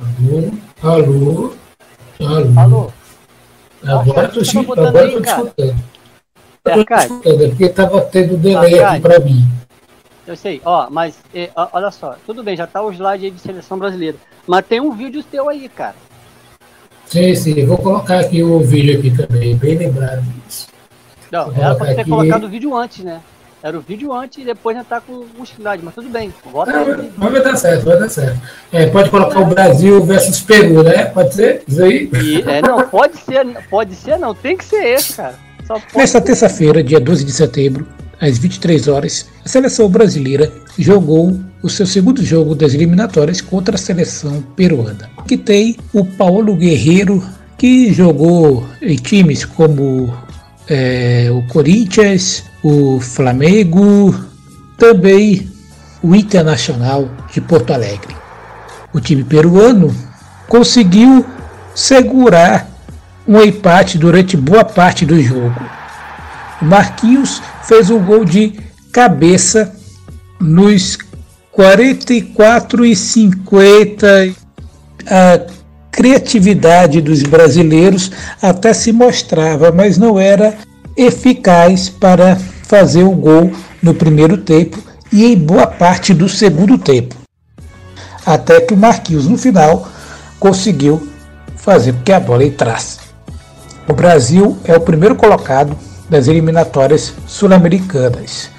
B: Alô, alô,
A: alô.
B: alô.
A: Agora
B: estou
A: tá botando
B: agora escutando.
A: É,
B: escutando, é porque estava tendo delay
A: Arcade.
B: aqui para mim.
A: Eu sei, ó, mas ó, olha só, tudo bem, já tá o slide aí de seleção brasileira. Mas tem um vídeo teu aí, cara.
B: Sim, sim, vou colocar aqui o vídeo aqui também, bem lembrado disso.
A: Não,
B: Vou
A: era pra
B: colocar
A: ter
B: aqui.
A: colocado o vídeo antes, né? Era o vídeo antes e depois já tá com o slide, mas tudo bem. Bota
B: Não,
A: aí.
B: vai- mas vai dar certo, vai dar certo. É, pode colocar o Brasil versus Peru, né? Pode ser? Isso aí?
A: E, é, não, pode ser, pode ser, não, tem que ser esse, cara.
I: Nesta terça-feira, dia 12 de setembro, às 23 horas, a seleção brasileira jogou o seu segundo jogo das eliminatórias contra a seleção peruana, que tem o Paulo Guerreiro, que jogou em times como é, o Corinthians, o Flamengo, também o Internacional de Porto Alegre. O time peruano conseguiu segurar um empate durante boa parte do jogo. O Marquinhos fez um gol de cabeça nos 44 e 50. A criatividade dos brasileiros até se mostrava, mas não era eficaz para fazer o gol no primeiro tempo e em boa parte do segundo tempo. Até que o Marquinhos no final conseguiu fazer com que a bola entrasse. O Brasil é o primeiro colocado das eliminatórias sul-americanas.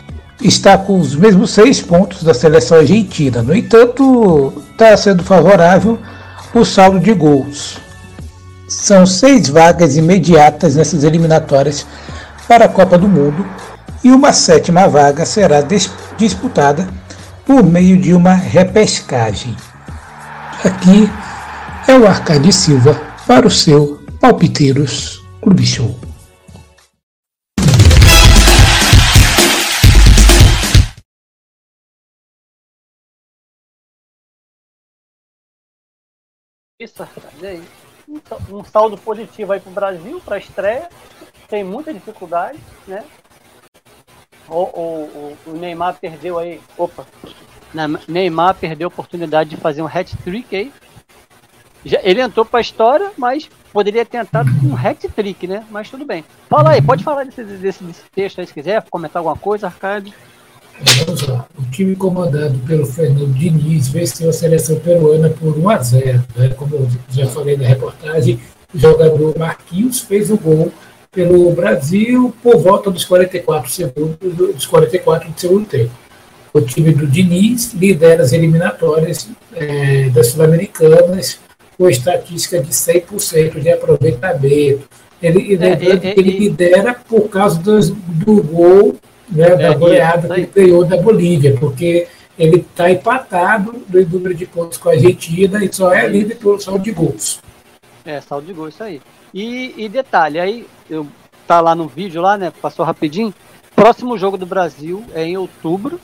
I: Está com os mesmos seis pontos da seleção argentina. No entanto, está sendo favorável o saldo de gols. São seis vagas imediatas nessas eliminatórias para a Copa do Mundo e uma sétima vaga será dis- disputada por meio de uma repescagem. Aqui é o Arcade Silva para o seu Palpiteiros Clube Show.
A: É isso. Um sal- saldo positivo aí pro Brasil, pra estreia. Tem muita dificuldade, né? O, o, o- o Neymar perdeu aí. Opa! Ne- Neymar perdeu a oportunidade de fazer um hat-trick aí. Já- ele entrou pra história, mas poderia ter entrado com um hat-trick, né? Mas tudo bem. Fala aí, pode falar desse, desse, desse texto aí se quiser, comentar alguma coisa, Arcade.
B: Vamos lá. O time comandado pelo Fernando Diniz venceu a seleção peruana por 1 a 0. Né? Como eu já falei na reportagem, o jogador Marquinhos fez o gol pelo Brasil por volta dos 44 segundos, dos 44 do segundo tempo. O time do Diniz lidera as eliminatórias eh, das Sul-Americanas com estatística de 100% de aproveitamento. Ele,
A: é,
B: que ele
A: é,
B: lidera por causa dos- do gol né, da
A: É,
B: goleada
A: isso
B: que ganhou da Bolívia, porque ele está empatado no número de pontos com a Argentina e só é líder pelo saldo de gols.
A: É, saldo de gol, isso aí. E, e detalhe, aí eu tá lá no vídeo lá, né? Passou rapidinho. Próximo jogo do Brasil é em outubro.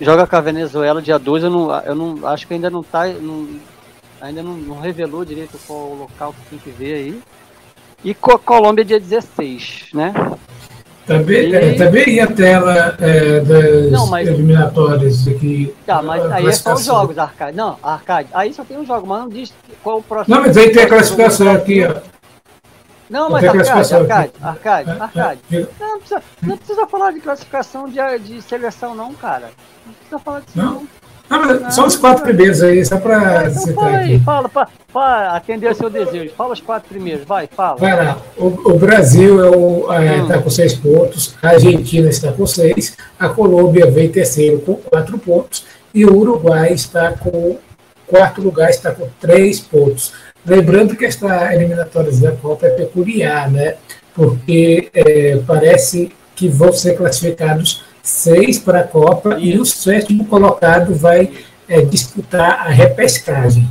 A: Joga com a Venezuela dia 12. Eu não, eu não acho que ainda não tá. não- ainda não, não revelou direito qual o local que tem que ver aí. E com a Colômbia dia 16, né?
B: Também,
A: E-
B: é, também a tela é, das
A: Não, mas-
B: eliminatórias aqui.
A: Tá, mas
B: a
A: aí é só os jogos, Arcade. Não, Arcade. Aí só tem os jogos, mas não diz qual o próximo.
B: Não, mas aí tem a classificação aqui, ó.
A: Não, mas Arcade, Arcade. Arcade,
B: É,
A: Arcade.
B: é,
A: Não, não precisa, não precisa falar de classificação de, de seleção, não, cara. Não precisa falar disso,
B: Não?
A: não.
B: Ah, só os quatro primeiros aí, só para
A: Ah, então fala aí,
B: aqui.
A: fala, pra atender ao seu desejo. Fala os quatro primeiros, vai, fala.
B: Vai lá. O, o Brasil está é,
A: Hum.
B: tá com seis pontos, a Argentina está com seis, a Colômbia vem terceiro com quatro pontos e o Uruguai está com quarto lugar, está com três pontos. Lembrando que esta eliminatória da Copa é peculiar, né? Porque é, parece que vão ser classificados seis para a Copa e o sétimo colocado vai é, disputar a repescagem.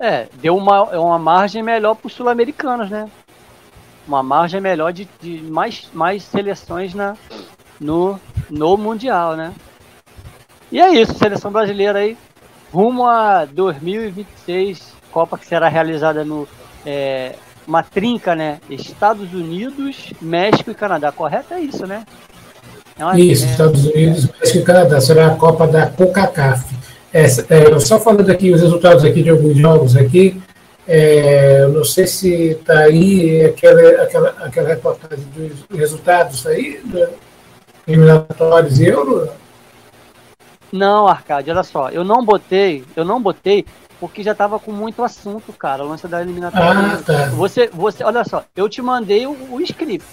A: É, deu uma, uma margem melhor para os sul-americanos, né? Uma margem melhor de, de mais, mais seleções na, no, no Mundial, né? E é isso, seleção brasileira aí, rumo a 2026, Copa que será realizada no. É, uma trinca, né? Estados Unidos, México e Canadá. Correto? É isso, né? É uma-
B: Isso,
A: é-
B: Estados Unidos, México e Canadá. Será a Copa da CONCACAF. Essa, é, só falando aqui os resultados aqui de alguns jogos aqui. É, não sei se está aí aquela, aquela, aquela reportagem dos resultados aí, do eliminatórios euro.
A: Não, Arcade, olha só, eu não botei, eu não botei porque já tava com muito assunto, cara, o lance da eliminatória.
B: Ah, tá.
A: Você, você, olha só, eu te mandei o, o script.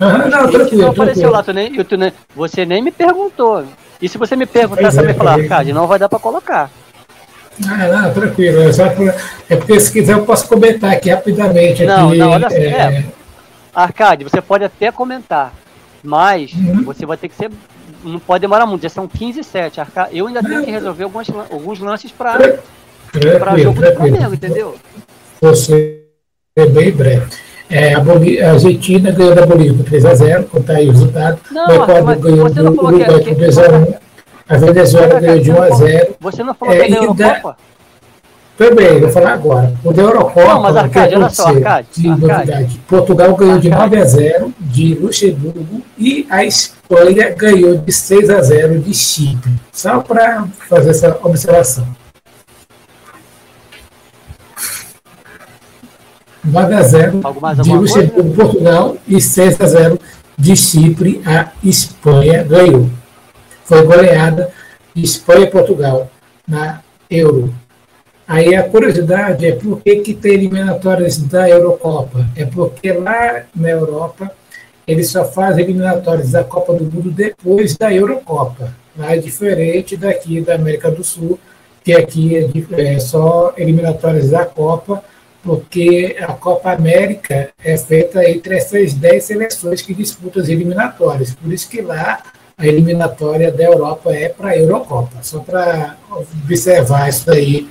B: Não, tranquilo,
A: não apareceu
B: tranquilo.
A: lá, tu nem, tu nem- você nem me perguntou. E se você me perguntar
B: Pois é,
A: também falar,
B: pois é.
A: Arcade, não vai dar pra colocar.
B: Ah, não, tranquilo. É, só pra- é porque se quiser eu posso comentar aqui rapidamente.
A: Não,
B: aqui,
A: não, olha só,
B: é,
A: é. Arcade, você pode até comentar, mas
B: Uhum.
A: você vai ter que ser. Não pode demorar muito, já são 15 e 7. Arca- Eu ainda tenho que resolver alguns, alguns lances para
B: tranquilo,
A: jogo do
B: tranquilo.
A: Flamengo, entendeu?
B: Você é bem breve. É, a, Boli- a Argentina ganhou da Bolívia por 3x0, contar aí o resultado.
A: Não,
B: o Equador ganhou do
A: não falou que-
B: Uruguai
A: que-
B: por 2x1. A Venezuela ganhou de 1x0.
A: Você não falou
B: É,
A: que é da
B: e da-
A: Eurocopa?
B: Também, vou falar agora. O da Eurocopa.
A: Não, mas, Arcade, olha só? Arcade,
B: De novidade. Portugal ganhou de
A: Arcade.
B: 9 a 0 de Luxemburgo e a Espanha ganhou de 6 a 0 de Chipre. Só para fazer essa observação. 9 a 0
A: Algo mais,
B: de Luxemburgo, Portugal e 6 a 0 de Chipre, a Espanha ganhou. Foi goleada de Espanha e Portugal na Euro. Aí a curiosidade é por que, que tem eliminatórias da Eurocopa? É porque lá na Europa eles só fazem eliminatórias da Copa do Mundo depois da Eurocopa. Lá é diferente daqui da América do Sul, que aqui é, é só eliminatórias da Copa, porque a Copa América é feita entre essas 10 seleções que disputam as eliminatórias. Por isso que lá a eliminatória da Europa é para a Eurocopa. Só para observar isso daí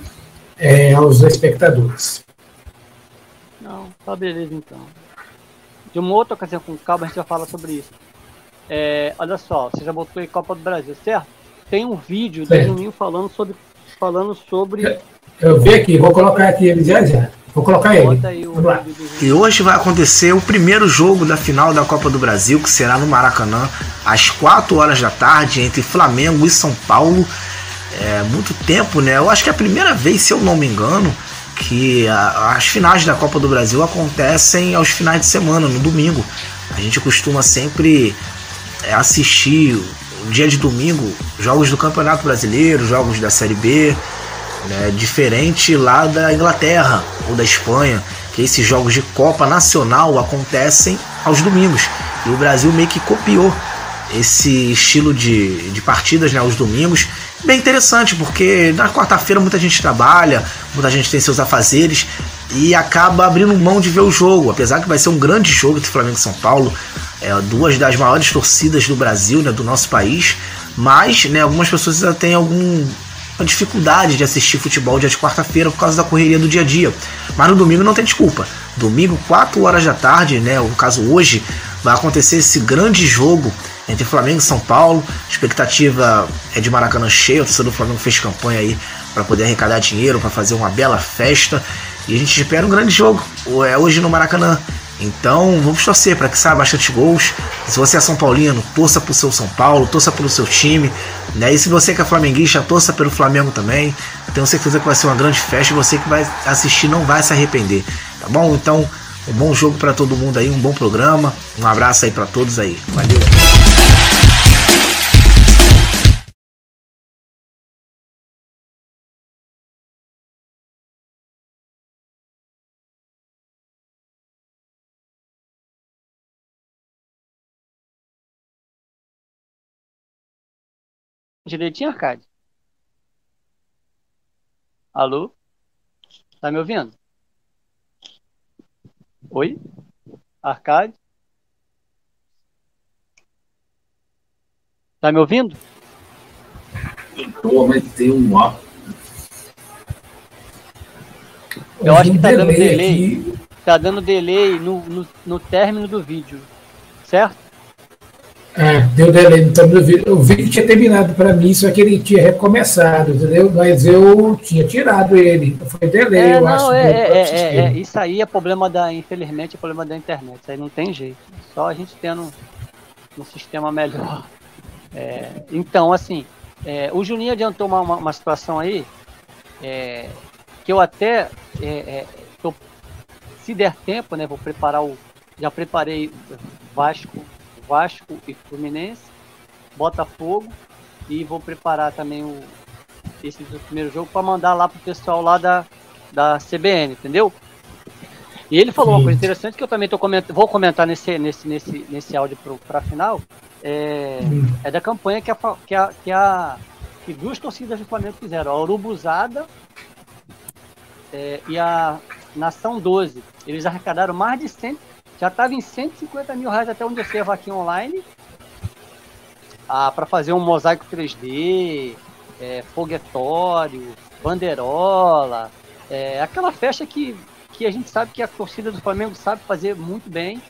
B: é, aos espectadores.
A: Não, tá beleza então. De uma outra ocasião com calma a gente vai falar sobre isso. É, olha só, você já botou aí Copa do Brasil, certo? Tem um vídeo do
B: Certo.
A: Juninho falando sobre. Falando sobre.
B: Eu vi aqui, vou colocar aqui ele já já. Vou colocar ele.
C: E hoje vai acontecer o primeiro jogo da final da Copa do Brasil, que será no Maracanã, às 4 horas da tarde, entre Flamengo e São Paulo. É muito tempo, né? Eu acho que é a primeira vez, se eu não me engano, que a- as finais da Copa do Brasil acontecem aos finais de semana, no domingo. A gente costuma sempre é, assistir o dia de domingo jogos do Campeonato Brasileiro, jogos da Série B, né, diferente lá da Inglaterra ou da Espanha, que esses jogos de Copa Nacional acontecem aos domingos. E o Brasil meio que copiou esse estilo de, de partidas né, aos domingos. Bem interessante, porque na quarta-feira muita gente trabalha, muita gente tem seus afazeres e acaba abrindo mão de ver o jogo. Apesar que vai ser um grande jogo entre Flamengo e São Paulo, é, duas das maiores torcidas do Brasil, né, do nosso país, mas né, algumas pessoas ainda têm algum uma dificuldade de assistir futebol dia de quarta-feira por causa da correria do dia a dia. Mas no domingo não tem desculpa. Domingo, 4 horas da tarde, né? No caso hoje, vai acontecer esse grande jogo entre Flamengo e São Paulo. A expectativa é de Maracanã cheio. O torcedor do Flamengo fez campanha aí para poder arrecadar dinheiro, para fazer uma bela festa. E a gente espera um grande jogo. É hoje no Maracanã. Então vamos torcer para que saia bastante gols. Se você é São Paulino, torça pro seu São Paulo, torça pelo seu time. Né? E se você que é flamenguista, torça pelo Flamengo também. Tenho certeza que vai ser uma grande festa e você que vai assistir não vai se arrepender. Tá bom? Então, um bom jogo para todo mundo aí, um bom programa. Um abraço aí para todos aí. Valeu.
A: Direitinho, Arcade? Alô? Tá me ouvindo? Oi? Arcade? Tá me ouvindo?
B: Pô, mas tem um ó.
A: Eu acho que tá dando
B: delay
A: delay.
B: aqui.
A: Tá dando delay no, no, no término do vídeo. Certo?
B: É, deu delay no do vídeo. O vídeo tinha terminado para mim, só que ele tinha recomeçado, entendeu? Mas eu tinha tirado ele. Foi delay,
A: É,
B: eu
A: não,
B: acho.
A: é,
B: do
A: é, é, é,
B: sistema.
A: é, Isso aí é problema da, infelizmente, é problema da internet. Isso aí não tem jeito. Só a gente tendo um sistema melhor. É, então, assim, é, o Juninho adiantou uma, uma, uma situação aí, é, que que eu até, é, é, tô, se der tempo, né, vou preparar o, já preparei Vasco, Vasco e Fluminense, Botafogo e vou preparar também o esse do primeiro jogo para mandar lá pro pessoal lá da, da CBN, entendeu? E ele falou Sim. uma coisa interessante que eu também tô coment... vou comentar nesse, nesse, nesse, nesse áudio para final. É, é, da campanha que a, que, a, que, a, que duas torcidas do Flamengo fizeram, a Urubuzada é, e a Nação 12. Eles arrecadaram mais de 100, já estava em 150 mil reais até onde eu sei a vaquinha online, ah, para fazer um mosaico 3D, é, foguetório, banderola, é, aquela festa que, que a gente sabe que a torcida do Flamengo sabe fazer muito bem.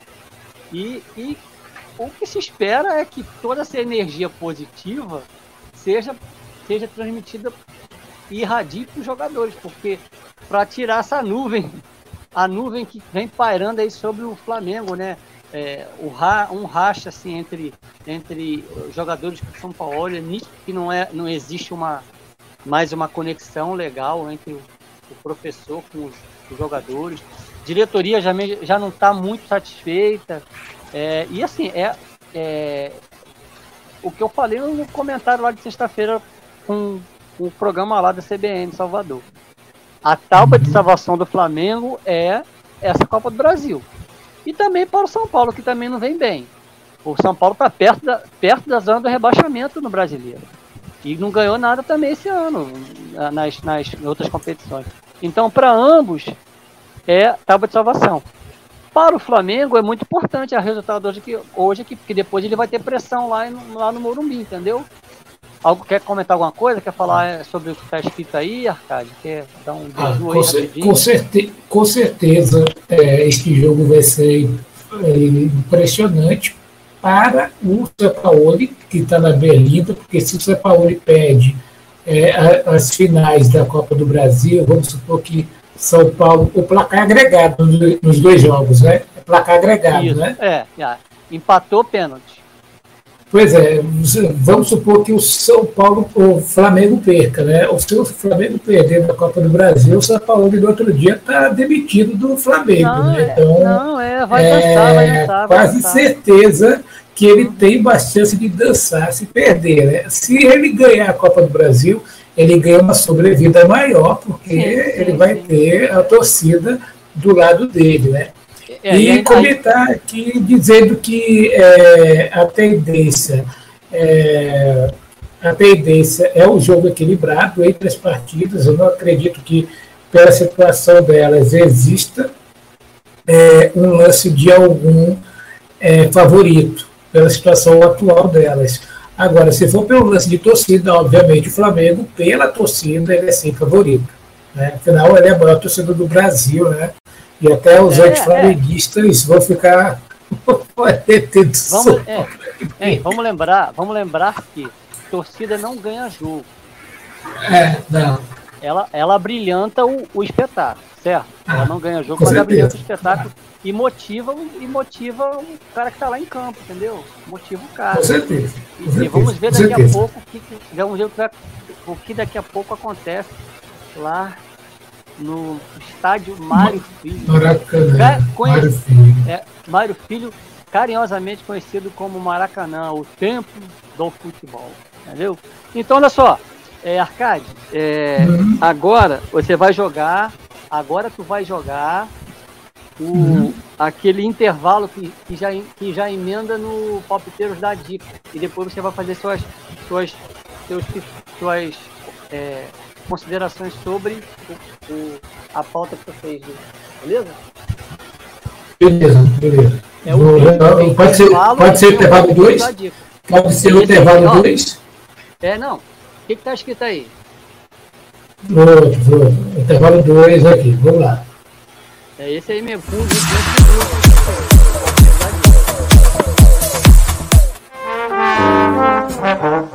A: E, e o que se espera é que toda essa energia positiva seja, seja transmitida e irradie para os jogadores, porque para tirar essa nuvem, a nuvem que vem pairando aí sobre o Flamengo, né? É, ra, um racha assim entre entre jogadores do São Paulo, é que não é não existe uma mais uma conexão legal entre o, o professor com os, os, jogadores. Diretoria já, já não está muito satisfeita. É, e assim, é, é, o que eu falei no comentário lá de sexta-feira com, com, o programa lá da CBN Salvador. A tábua de salvação do Flamengo é essa Copa do Brasil. E também para o São Paulo, que também não vem bem. O São Paulo está perto da, perto da zona do rebaixamento no brasileiro. E não ganhou nada também esse ano, nas, nas outras competições. Então, para ambos, é tábua de salvação. Para o Flamengo é muito importante a resultado hoje, que, hoje aqui, porque depois ele vai ter pressão lá, lá no Morumbi, entendeu? Algo, quer comentar alguma coisa? Quer falar é, sobre o que está escrito aí, Arcade? Quer dar um
B: ah, com, aí com, certe com certeza, é, este jogo vai ser é, impressionante para o Sampaoli, que está na Berlinda, porque se o Sampaoli perde é, as finais da Copa do Brasil, vamos supor que São Paulo, o placar agregado nos dois jogos, né? É placar agregado, Isso, né?
A: É, é, empatou pênalti.
B: Pois é, vamos supor que o São Paulo, o Flamengo perca, né? Ou se o Flamengo perder na Copa do Brasil, o São Paulo no outro dia está demitido do Flamengo, não, né?
A: É, então, não, é, vai dançar, vai dançar,
B: vai quase dançar. certeza que ele tem bastante de dançar se perder, né? Se ele ganhar a Copa do Brasil, ele ganha uma sobrevida maior, porque sim, sim, ele vai sim. ter a torcida do lado dele, né? É, e, e comentar aqui dizendo que é, a tendência é, a tendência é um jogo equilibrado entre as partidas. Eu não acredito que, pela situação delas, exista é, um lance de algum é, favorito, pela situação atual delas. Agora, se for pelo lance de torcida, obviamente o Flamengo, pela torcida, ele é sempre favorito. Né? Afinal, ele é a maior torcida do Brasil, né? E até os é, antiflamenguistas é. vão ficar
A: vamos, é, vamos lembrar, vamos lembrar que torcida não ganha jogo.
B: É, não.
A: Ela, ela brilhanta o, o espetáculo, certo? Ah, ela não ganha jogo, mas ela brilhanta o espetáculo e motiva, e motiva o cara que está lá em campo, entendeu? Motiva o cara.
B: Com certeza. Com
A: e, vamos ver daqui a pouco que, vamos ver o que, o que daqui a pouco acontece lá no estádio Mário Filho.
B: Maracanã.
A: Mário Filho. É, Mário Filho, carinhosamente conhecido como Maracanã, o templo do futebol. Entendeu? Então, olha só, é, Arcade, é, uhum. agora você vai jogar, agora tu vai jogar o, uhum. aquele intervalo que, que, já, que já emenda no Palpiteiros da Dica. E depois você vai fazer suas, suas, suas, suas é, considerações sobre o, o, a pauta que você fez, beleza?
B: Beleza, beleza. É Vou, eu, pode, ser, pode ser o intervalo 2? Pode ser o intervalo 2?
A: É, não. O que está escrito aí?
B: Vou, vou. Intervalo 2 aqui, vamos lá.
A: É esse aí mesmo, fundo,
J: fundo, fundo.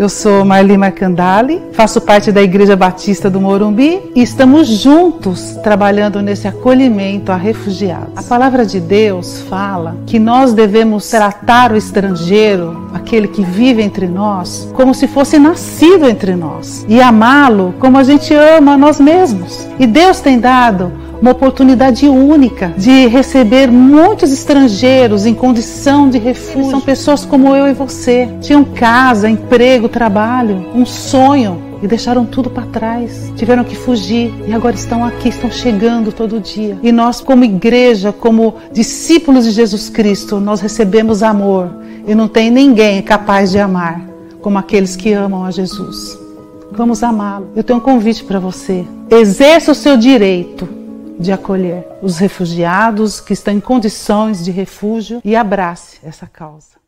J: Eu sou Marli Marcandali, faço parte da Igreja Batista do Morumbi e estamos juntos trabalhando nesse acolhimento a refugiados. A palavra de Deus fala que nós devemos tratar o estrangeiro, aquele que vive entre nós, como se fosse nascido entre nós e amá-lo como a gente ama a nós mesmos. E Deus tem dado uma oportunidade única de receber muitos estrangeiros em condição de refúgio. São pessoas como eu e você. Tinham casa, emprego, trabalho, um sonho e deixaram tudo para trás. Tiveram que fugir e agora estão aqui, estão chegando todo dia. E nós, como igreja, como discípulos de Jesus Cristo, nós recebemos amor e não tem ninguém capaz de amar como aqueles que amam a Jesus. Vamos amá-lo. Eu tenho um convite para você. Exerça o seu direito de acolher os refugiados que estão em condições de refúgio e abrace essa causa.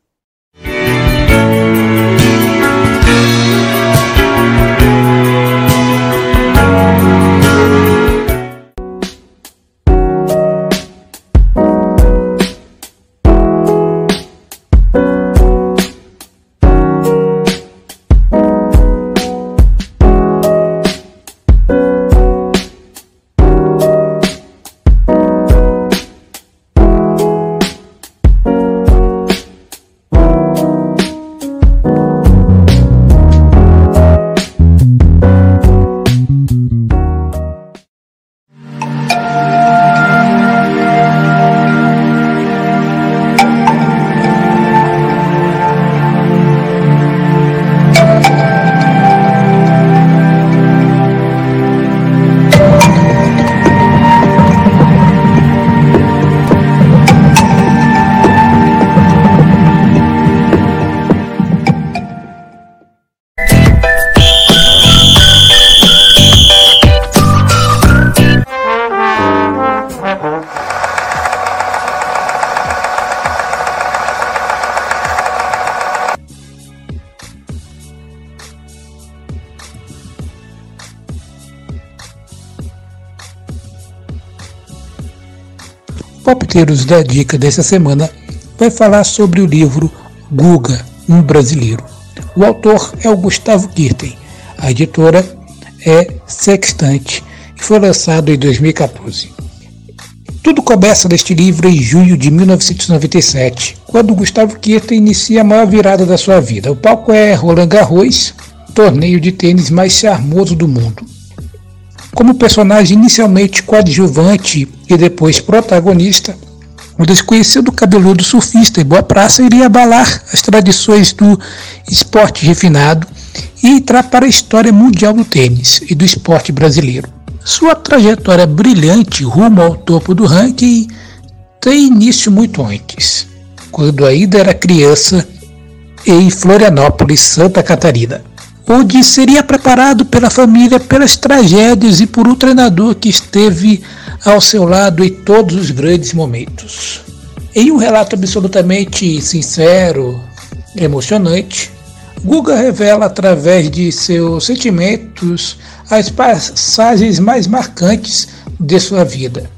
B: Palpiteiros da Dica dessa semana vai falar sobre o livro Guga, um brasileiro. O autor é o Gustavo Kirten, a editora é Sextante e foi lançado em 2014. Tudo começa neste livro em junho de 1997, quando Gustavo Kirten inicia a maior virada da sua vida. O palco é Roland Garros, torneio de tênis mais charmoso do mundo. Como personagem inicialmente coadjuvante e depois protagonista, o desconhecido cabeludo surfista e boa praça iria abalar as tradições do esporte refinado e entrar para a história mundial do tênis e do esporte brasileiro. Sua trajetória brilhante rumo ao topo do ranking tem início muito antes, quando ainda era criança em Florianópolis, Santa Catarina onde seria preparado pela família pelas tragédias e por um treinador que esteve ao seu lado em todos os grandes momentos. Em um relato absolutamente sincero, emocionante, Guga revela através de seus sentimentos as passagens mais marcantes de sua vida.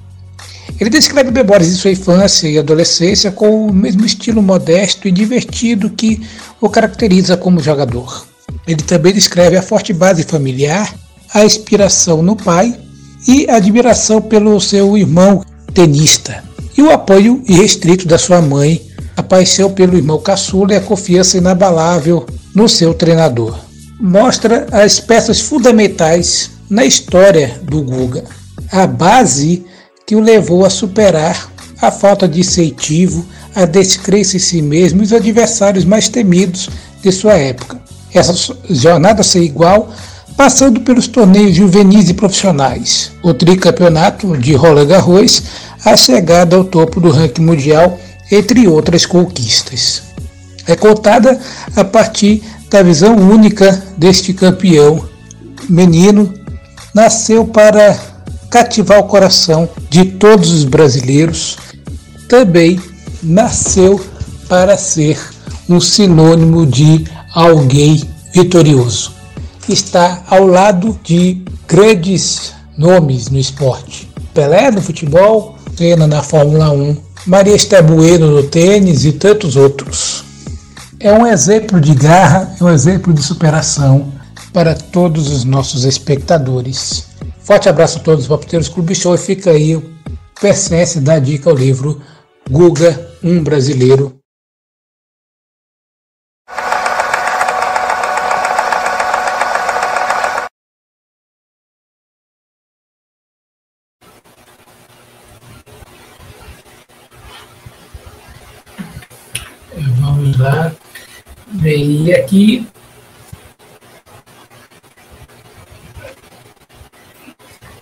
B: Ele descreve memórias de sua infância e adolescência com o mesmo estilo modesto e divertido que o caracteriza como jogador. Ele também descreve a forte base familiar, a inspiração no pai e a admiração pelo seu irmão tenista, e o apoio irrestrito da sua mãe, a paixão pelo irmão caçula e a confiança inabalável no seu treinador. Mostra as peças fundamentais na história do Guga, a base que o levou a superar a falta de incentivo, a descrença em si mesmo e os adversários mais temidos de sua época essa jornada ser igual, passando pelos torneios juvenis e profissionais, o tricampeonato de Roland Garros, a chegada ao topo do ranking mundial, entre outras conquistas. É contada a partir da visão única deste campeão. Menino, nasceu para cativar o coração de todos os brasileiros, também nasceu para ser um sinônimo de alguém vitorioso. Está ao lado de grandes nomes no esporte. Pelé no futebol, Senna na Fórmula 1, Maria Esther Bueno no tênis e tantos outros.
I: é um exemplo de garra, é um exemplo de superação para todos os nossos espectadores. Forte abraço a todos os palpiteiros Clube Show e fica aí o PSS da dica ao livro Guga, um brasileiro.
B: Vamos lá. E aqui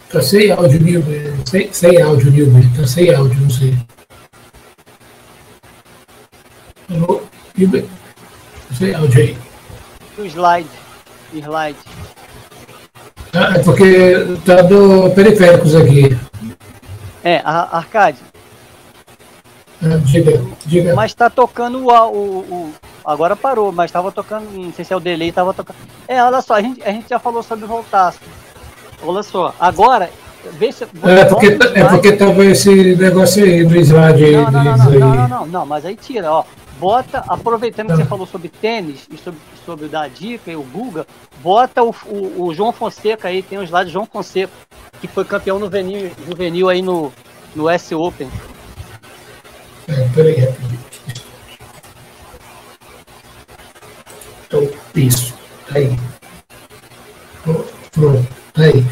B: Tá sem áudio, Nilber. Sem, sem áudio, Nilber. Tá sem áudio, não sei. Alô, Nilber? Tá sem áudio aí.
A: O slide. Slide.
B: Ah, é porque tá do periféricos aqui.
A: É, a, Arcade.
B: Ah, diga, diga.
A: Mas tá tocando o, o, o. Agora parou, mas tava tocando. Não sei se é o delay, tava tocando. É, olha só, a gente, a gente já falou sobre o Voltaço. Olha só, agora, vê se.
B: É porque, é porque tava esse negócio aí do slide aí.
A: Não, não, não, não, não, não, não, não, mas aí tira, ó. Bota, aproveitando que você falou sobre tênis e sobre, sobre o da dica e o Guga, bota o, o, o, João Fonseca aí, tem o slide João Fonseca, que foi campeão no juvenil, juvenil aí no, no S Open.
B: É, peraí, rapidinho. Então, isso, tá aí. Pronto. Aí.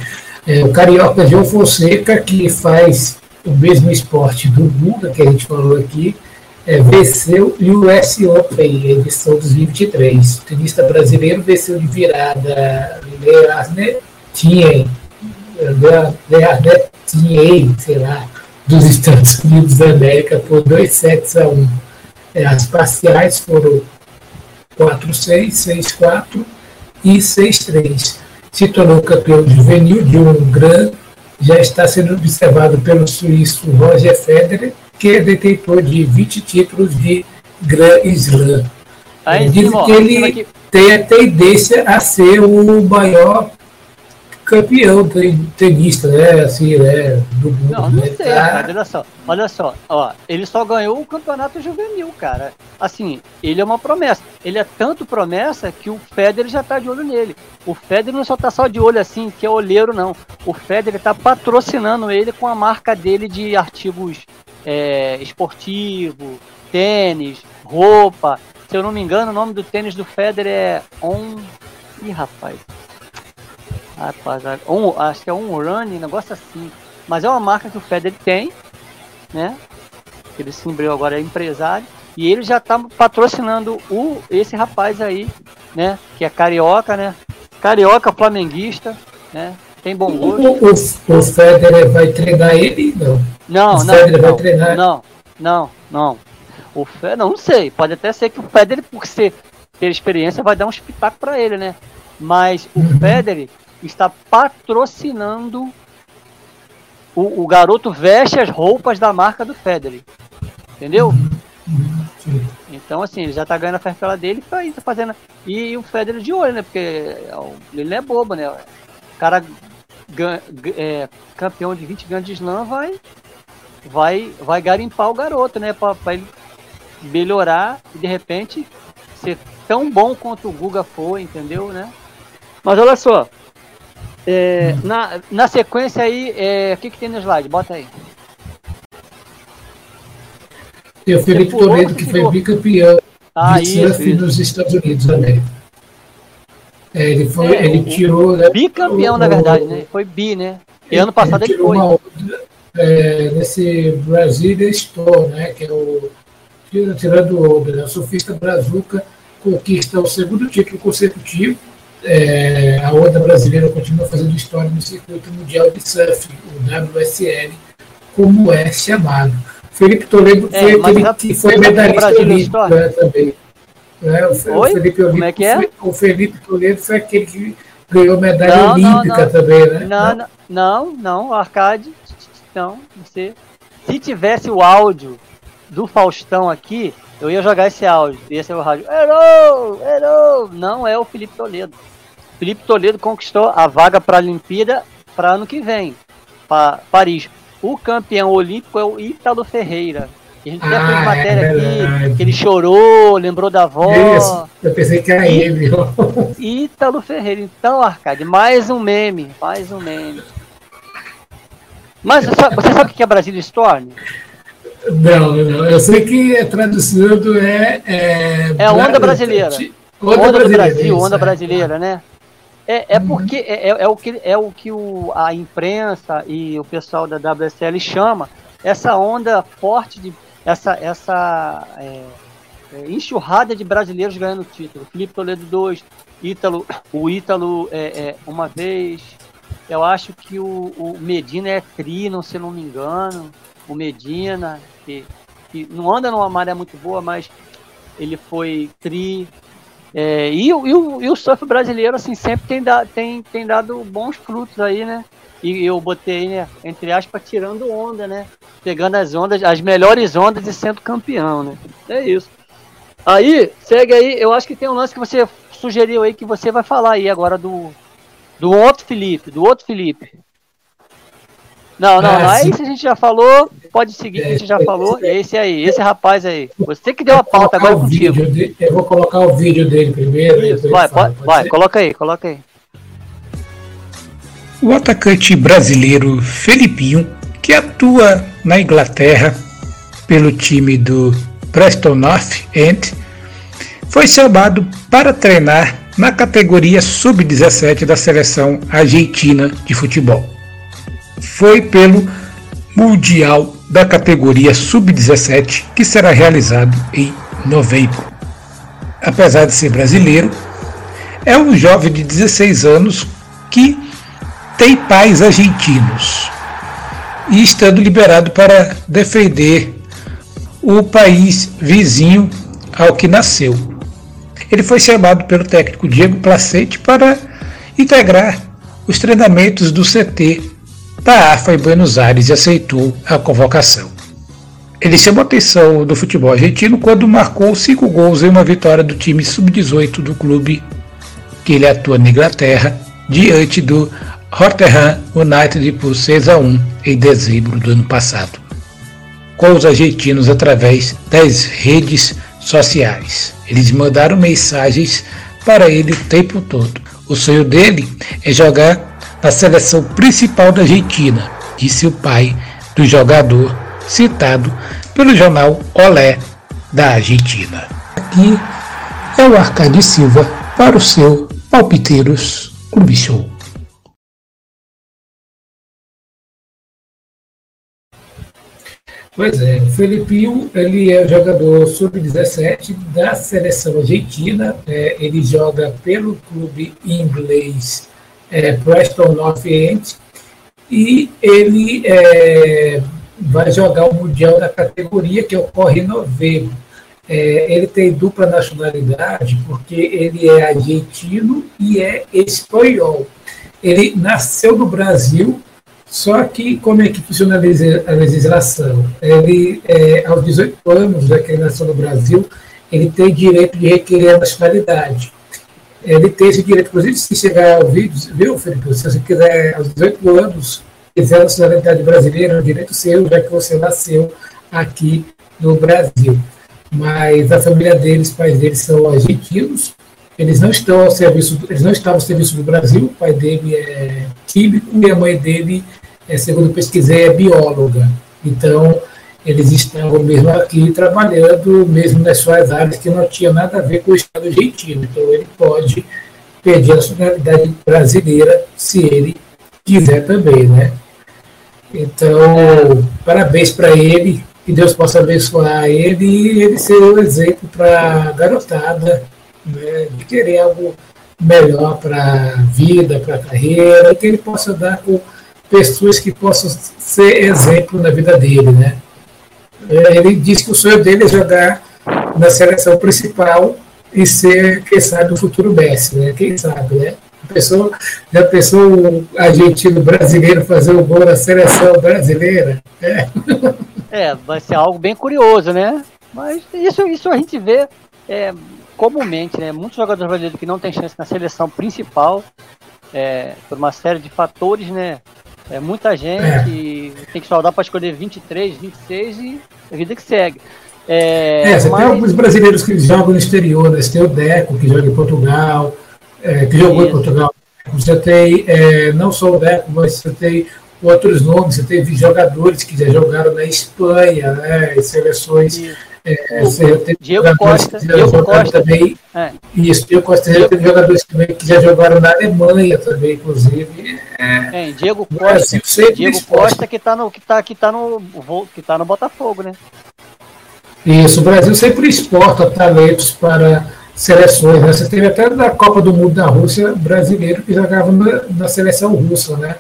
B: É, o Carioca João Fonseca, que faz o mesmo esporte do Buda, que a gente falou aqui, é, venceu o US Open, edição 2023. O tenista brasileiro venceu de virada Learnet Tien, Learnet Tien, sei lá, dos Estados Unidos da América por 2 sets a 1. É, as parciais foram 4-6, 6-4 e 6-3 se tornou campeão juvenil de um Grand, já está sendo observado pelo suíço Roger Federer, que é detentor de 20 títulos de Grand Slam. Aí, Diz que ele tem a tendência a ser o maior campeão tenista, né? Assim, né? Do mundo.
A: Não, não né? sei, cara. Olha só, olha só, ó, ele só ganhou o campeonato juvenil, cara. Assim, ele é uma promessa. Ele é tanto promessa que o Federer já tá de olho nele. O Federer não só tá só de olho assim, que é olheiro, não. O Federer tá patrocinando ele com a marca dele de artigos é, esportivo, tênis, roupa. Se eu não me engano, o nome do tênis do Federer é On. Ih, rapaz. Rapaz, um, acho que é um running, negócio assim. Mas é uma marca que o Federer tem, né? Ele se embreu agora é empresário. E ele já tá patrocinando o, esse rapaz aí, né? Que é carioca, né? Carioca, flamenguista, né? Tem bom gosto.
B: O, o, o Federer vai treinar ele? Não.
A: Não, o
B: não. Federer
A: não,
B: vai treinar.
A: Não, não, não. O Federer, não, não sei. Pode até ser que o Federer, por ser ter experiência, vai dar um espetáculo para ele, né? Mas o uhum. Federer está patrocinando o, o, garoto veste as roupas da marca do Federer. Entendeu? Então, assim, ele já tá ganhando a ferfela dele e tá fazendo. E, o Federer de olho, né? Porque é ele não é bobo, né? O cara é, campeão de 20 grandes slam vai, vai, vai garimpar o garoto, né? Pra, pra ele melhorar e de repente ser tão bom quanto o Guga foi, entendeu, né? Mas olha só, é, na, na sequência aí, é, o que, que tem no slide? Bota aí.
B: Tem o Felipe Toledo, que foi bicampeão ah, de surf nos Estados Unidos da América. É, ele, foi, é, ele tirou. Né,
A: bicampeão, o, na verdade, né? Foi bi, né? E ano passado ele, ele foi. Uma,
B: é, nesse Brasília Store, né? Que é o. Tirando o onda, né? O surfista Brazuca conquista o segundo título consecutivo é, a onda brasileira continua fazendo história no circuito mundial de surf, o WSL, como é chamado. Felipe Toledo é, foi aquele que foi medalhista olímpico né, também. É, o?
A: Felipe Como é que é?
B: O Felipe Toledo foi aquele que ganhou medalha não, olímpica não, não. também, né?
A: Não, não, não, não, Arcade, não, você. Se tivesse o áudio do Faustão aqui, eu ia jogar esse áudio, ia ser o rádio. Errou! Errou! Não é o Felipe Toledo. Felipe Toledo conquistou a vaga para a Olimpíada para ano que vem, para Paris. O campeão olímpico é o Ítalo Ferreira. A gente até fez matéria é aqui, que ele chorou, lembrou da avó. Isso,
B: eu pensei que era ele.
A: Ítalo Ferreira. Então, Arcade, mais um meme, mais um meme. Mas você sabe o que é Brasília Storm?
B: Não, não. Eu sei que é traduzido é. É,
A: é onda brasileira. Onda, onda do Brasil, onda é. brasileira, né? É, é uhum. porque é, é, é, o que, é o que o, a imprensa e o pessoal da WSL chama essa onda forte de essa, essa é, é, enxurrada de brasileiros ganhando título. Felipe Toledo 2, Ítalo, o Ítalo é, é, uma vez. Eu acho que o, o Medina é tri, não se não me engano. O Medina, que, que não anda numa maré muito boa, mas ele foi tri. É, e, e, o, e o surf brasileiro, assim, sempre tem, da, tem, tem dado bons frutos aí, né? E eu botei, né, entre aspas, tirando onda, né? Pegando as ondas, as melhores ondas e sendo campeão, né? É isso. Aí, segue aí, eu acho que tem um lance que você sugeriu aí que você vai falar aí agora do do outro Felipe, do outro Felipe. Não, não, não. Esse a gente já falou. Pode seguir, a gente já falou. Esse aí, esse rapaz aí. Você que deu a pauta agora contigo.
B: De, eu vou colocar o vídeo dele primeiro.
A: Isso, vai, pode, vai, coloca aí, coloca aí.
I: O atacante brasileiro Felipinho, que atua na Inglaterra pelo time do Preston North End, foi chamado para treinar na categoria sub-17 da seleção argentina de futebol foi pelo Mundial da categoria Sub-17 que será realizado em novembro. Apesar de ser brasileiro, é um jovem de 16 anos que tem pais argentinos e estando liberado para defender o país vizinho ao que nasceu. Ele foi chamado pelo técnico Diego Placete para integrar os treinamentos do CT da AFA em Buenos Aires e aceitou a convocação. Ele chamou a atenção do futebol argentino quando marcou cinco gols em uma vitória do time sub-18 do clube que ele atua na Inglaterra, diante do Rotherham United por 6 a 1 em dezembro do ano passado, com os argentinos através das redes sociais. Eles mandaram mensagens para ele o tempo todo. O sonho dele é jogar na seleção principal da Argentina, disse o pai do jogador citado pelo jornal Olé da Argentina. Aqui é o Arcade Silva para o seu Palpiteiros Clube Show.
B: Pois é, o Felipinho ele é jogador sub-17 da seleção argentina. É, ele joga pelo clube inglês é, Preston North End, e ele é, vai jogar o Mundial da categoria que ocorre em novembro. É, ele tem dupla nacionalidade porque ele é argentino e é espanhol. Ele nasceu no Brasil, só que como é que funciona a legislação? Ele, é, aos 18 anos, ele nasceu no Brasil, ele tem direito de requerer a nacionalidade ele tem esse direito, inclusive, se chegar ao vídeo, viu, Felipe? Se você quiser, aos 18 anos, quiser a nacionalidade brasileira, é um direito seu, já que você nasceu aqui no Brasil. Mas a família deles, os pais deles são argentinos, eles não estão ao serviço, eles não estavam ao serviço do Brasil, o pai dele é químico e a mãe dele, é, segundo pesquisei, é bióloga. Então, eles estavam mesmo aqui trabalhando, mesmo nas suas áreas que não tinha nada a ver com o Estado argentino. Então ele pode pedir a nacionalidade brasileira se ele quiser também, né? Então, parabéns para ele, que Deus possa abençoar ele e ele ser um exemplo para a garotada, né, de querer algo melhor para a vida, para a carreira, e que ele possa dar com pessoas que possam ser exemplo na vida dele, né? É, ele disse que o sonho dele é jogar na seleção principal e ser, quem sabe, o futuro Messi, né? Quem sabe, né? A pessoa, já pensou o argentino brasileiro fazer o gol na seleção brasileira?
A: É. é, vai ser algo bem curioso, né? Mas isso, isso a gente vê é, comumente, né? Muitos jogadores brasileiros que não têm chance na seleção principal, é, por uma série de fatores, né? É muita gente, é. tem que só dar para escolher 23, 26 e a vida que segue.
B: É, é você mas... tem alguns brasileiros que jogam no exterior, né? Você tem o Deco, que joga em Portugal, é, que jogou Isso. em Portugal. Você tem é, não só o Deco, mas você tem outros nomes, você teve jogadores que já jogaram na Espanha, né? Em seleções. É,
A: Diego Costa, que Diego Costa
B: também. É. Isso, Diego Costa já teve jogadores também que já jogaram na Alemanha também, inclusive.
A: É, é Diego Costa, Diego Costa que está no que tá, que tá no que tá no Botafogo, né?
B: Isso, o Brasil sempre exporta talentos para seleções. Né? Você teve até na Copa do Mundo da Rússia brasileiro que jogava na, na seleção russa, né?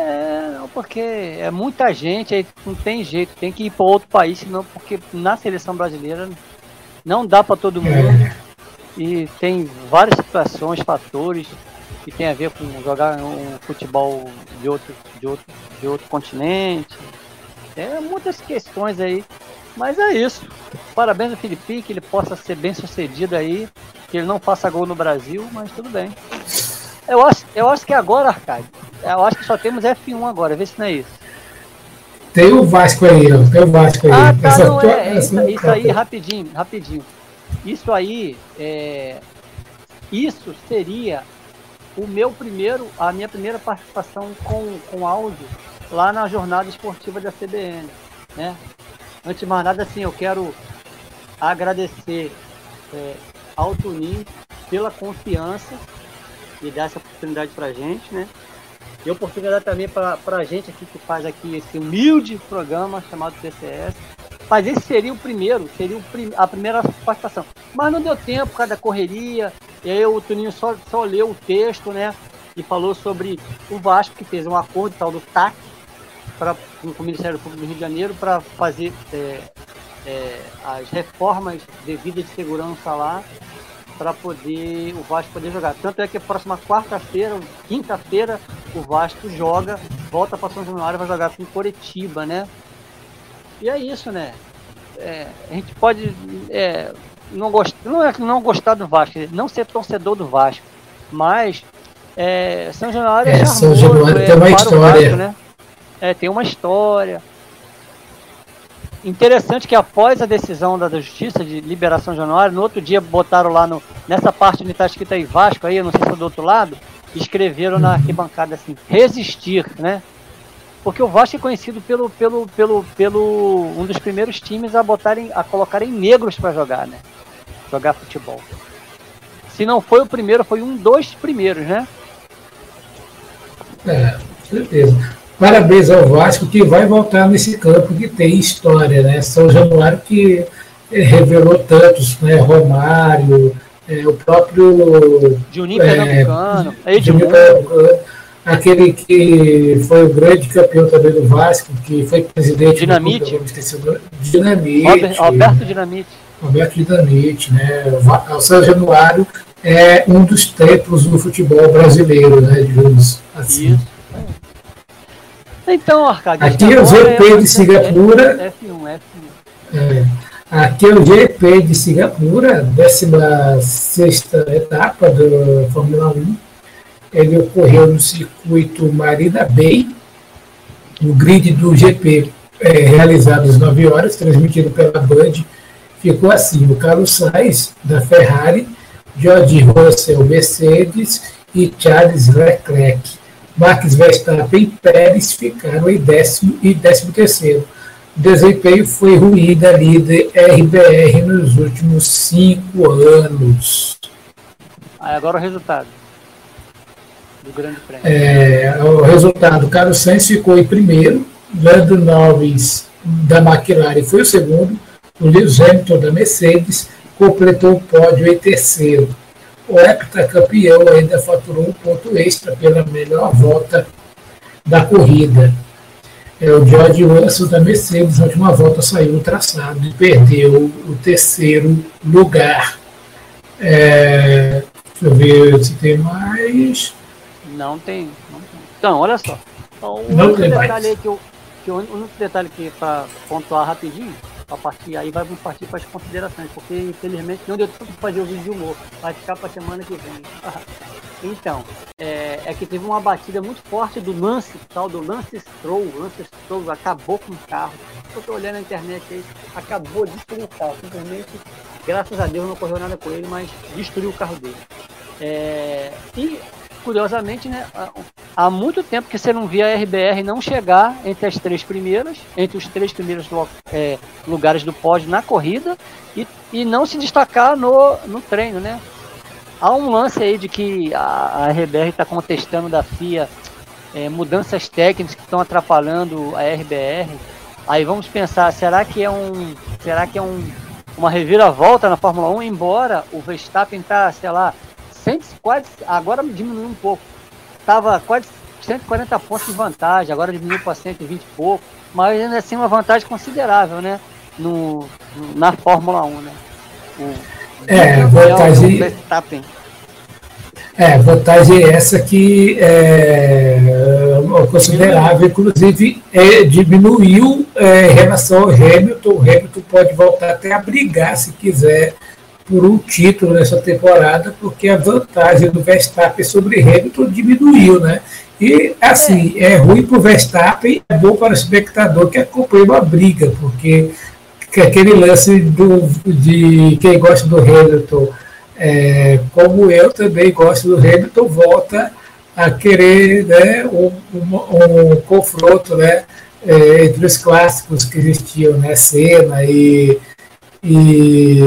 A: É, não, porque é muita gente, aí não tem jeito, tem que ir para outro país, senão, porque na seleção brasileira não dá para todo mundo. E tem várias situações, fatores que tem a ver com jogar um futebol de outro, de outro, de outro continente. É muitas questões aí mas é isso. Parabéns ao Felipe, que ele possa ser bem sucedido aí, que ele não faça gol no Brasil, mas tudo bem. Eu acho, eu acho que agora, Arcade, eu acho que só temos F1 agora, vê se não é isso.
B: Tem o Vasco aí. Tem o Vasco aí.
A: Ah, tá, essa não é. é isso, isso aí, rapidinho, rapidinho. Isso aí, é, isso seria o meu primeiro, a minha primeira participação com, com áudio lá na jornada esportiva da CBN, né? Antes de mais nada, assim, eu quero agradecer é, ao Tunin pela confiança e dar essa oportunidade pra gente, né? E oportunidade também para a gente aqui que faz aqui esse humilde programa chamado TCS. Mas esse seria o primeiro, seria o prim a primeira participação. Mas não deu tempo por causa da correria. E aí o Tuninho só, só leu o texto, né? E falou sobre o Vasco, que fez um acordo tal do TAC, pra, com o Ministério Público do Rio de Janeiro para fazer é, é, as reformas devidas de segurança lá para poder o Vasco poder jogar. Tanto é que a próxima quarta-feira, quinta-feira, o Vasco joga, volta para São Januário vai jogar com Coritiba, né? E é isso, né? É, a gente pode é, não, gost, não é não gostar do Vasco, não ser torcedor do Vasco, mas é, São Januário é,
B: é charmoso, São Januário tem uma história. Vasco, né?
A: É, tem uma história. Interessante que após a decisão da justiça de liberação de Januário, no outro dia botaram lá no, nessa parte onde está escrito aí Vasco, aí, não sei se é do outro lado, escreveram na arquibancada assim, resistir, né? Porque o Vasco é conhecido pelo, pelo, pelo, pelo um dos primeiros times a botarem, a colocarem negros para jogar, né? Jogar futebol. Se não foi o primeiro, foi um dos primeiros, né?
B: É, certeza. Parabéns ao Vasco que vai voltar nesse campo que tem história, né? São Januário que eh, revelou tantos, né? Romário, é, o próprio
A: Juninho é, Pernambucano,
B: Juninho Pernambucano, aquele que foi o grande campeão também do Vasco, que foi presidente
A: Dinamite.
B: do Dinamite. Dinamite.
A: Alberto Dinamite.
B: Alberto Dinamite, né? O São Januário é um dos templos do futebol brasileiro, né? Digamos assim. Isso.
A: Então, Arcade.
B: Aqui é o GP de Singapura. F1, F1. É, aqui é o GP de Singapura, 16 etapa da Fórmula 1. Ele ocorreu no circuito Marina Bay, no grid do GP, é, realizado às 9 horas, transmitido pela Band. Ficou assim: o Carlos Sainz, da Ferrari, George Russell, Mercedes e Charles Leclerc Max Verstappen e Pérez ficaram em décimo e décimo terceiro. O desempenho foi ruim da líder RBR nos últimos cinco anos.
A: Aí agora o resultado do Grande Prêmio.
B: É, o resultado, Carlos Sainz ficou em primeiro, Lando Norris da McLaren foi o segundo, o Lewis Hamilton da Mercedes completou o pódio em terceiro o heptacampeão ainda faturou um ponto extra pela melhor volta da corrida. É, o George Russell da Mercedes, na última volta, saiu no traçado e perdeu o terceiro lugar. É, deixa eu ver se tem mais.
A: Não tem. Não tem. Então, olha só. O
B: não tem detalhe
A: mais. Que eu, que o único detalhe que para pontuar rapidinho a partir aí vai partir para as considerações, porque infelizmente não deu tempo de fazer o vídeo de humor, vai ficar para semana que vem. então, é, é, que teve uma batida muito forte do Lance, tal do Lance Stroll. Lance Stroll acabou com o carro. Eu tô olhando na internet aí, acabou de destruir o carro. Simplesmente, graças a Deus, não ocorreu nada com ele, mas destruiu o carro dele. É, e, curiosamente, né, há muito tempo que você não via a RBR não chegar entre as três primeiras, entre os três primeiros é, lugares do pódio na corrida e, e não se destacar no, no treino, né? Há um lance aí de que a, a RBR está contestando da FIA é, mudanças técnicas que estão atrapalhando a RBR. Aí vamos pensar, será que é um, será que é um, uma reviravolta na Fórmula 1? Embora o Verstappen tá, sei lá, 100, quase, agora diminuiu um pouco. Tava quase 140 pontos de vantagem, agora diminuiu para 120 e pouco, mas ainda assim uma vantagem considerável, né? No, na Fórmula 1, né? O,
B: é, vantagem. É, vantagem essa que é, é considerável, inclusive é, diminuiu é, em relação ao Hamilton. O Hamilton pode voltar até a brigar, se quiser, por um título nessa temporada, porque a vantagem do Verstappen sobre Hamilton diminuiu, né? E, assim, é, é ruim para o Verstappen, é bom para o espectador que acompanha uma briga, porque que aquele lance do, de quem gosta do Hamilton, é, como eu também gosto do Hamilton, volta a querer né, um, um, um confronto né, é, entre os clássicos que existiam, né, Senna e, e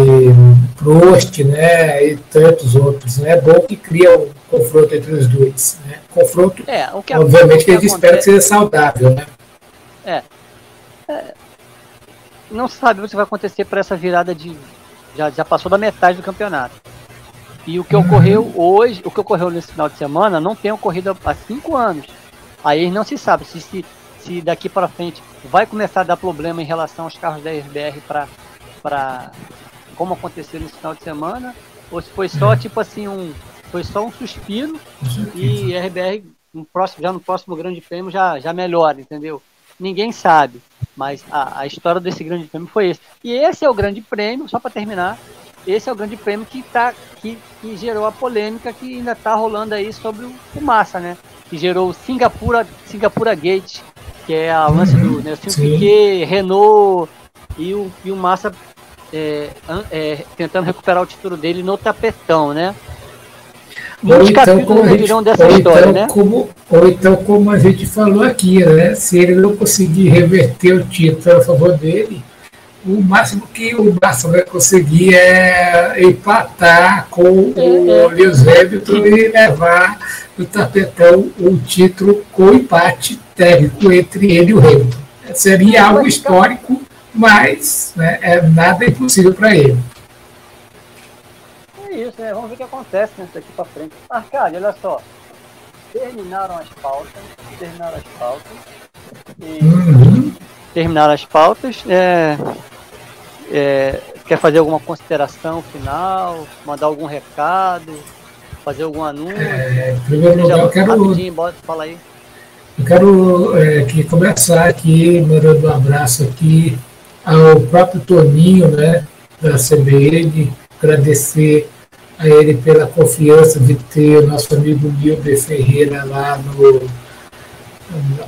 B: Prost, né, e tantos outros. Né, é bom que cria um confronto entre os dois. Né, confronto,
A: é, o que
B: obviamente, que a gente espera que seja saudável. Né.
A: É. é não sabe o que vai acontecer para essa virada de. Já, já passou da metade do campeonato. E o que ocorreu hoje, o que ocorreu nesse final de semana, não tem ocorrido há cinco anos. Aí não se sabe se, se, se daqui para frente vai começar a dar problema em relação aos carros da RBR para como aconteceu nesse final de semana, ou se foi só tipo assim um foi só um suspiro e a RBR no próximo, já no próximo grande prêmio já, já melhora, entendeu? Ninguém sabe. Mas a, a história desse grande prêmio foi esse. E esse é o grande prêmio, só para terminar, esse é o grande prêmio que, tá, que, que gerou a polêmica que ainda está rolando aí sobre o, o Massa, né? Que gerou o Singapura, Singapura Gate, que é a lance do Nelson Piquet, Renault e o, e o Massa é, é, tentando recuperar o título dele no tapetão, né?
B: Muitos então, capítulos dessa história, então, né? Como, ou então, como a gente falou aqui, né? Se ele não conseguir reverter o título a favor dele, o máximo que o Barça vai conseguir é empatar com o é, é. Lewis Hamilton e levar no tapetão o título com empate técnico entre ele e o Hamilton. Seria algo histórico, mas né, é nada impossível para ele
A: isso, né? Vamos ver o que acontece né, daqui pra frente. Arcade, olha só. Terminaram as pautas. Terminaram as pautas. E uhum. terminaram as pautas. É, é, quer fazer alguma consideração final? Mandar algum recado? Fazer algum anúncio?
B: É, em primeiro lugar, eu quero.
A: Bota, fala aí.
B: Eu quero é, que começar aqui, mandando um abraço aqui ao próprio Toninho, né, da CBN, agradecer a ele pela confiança de ter o nosso amigo Milber Ferreira lá no,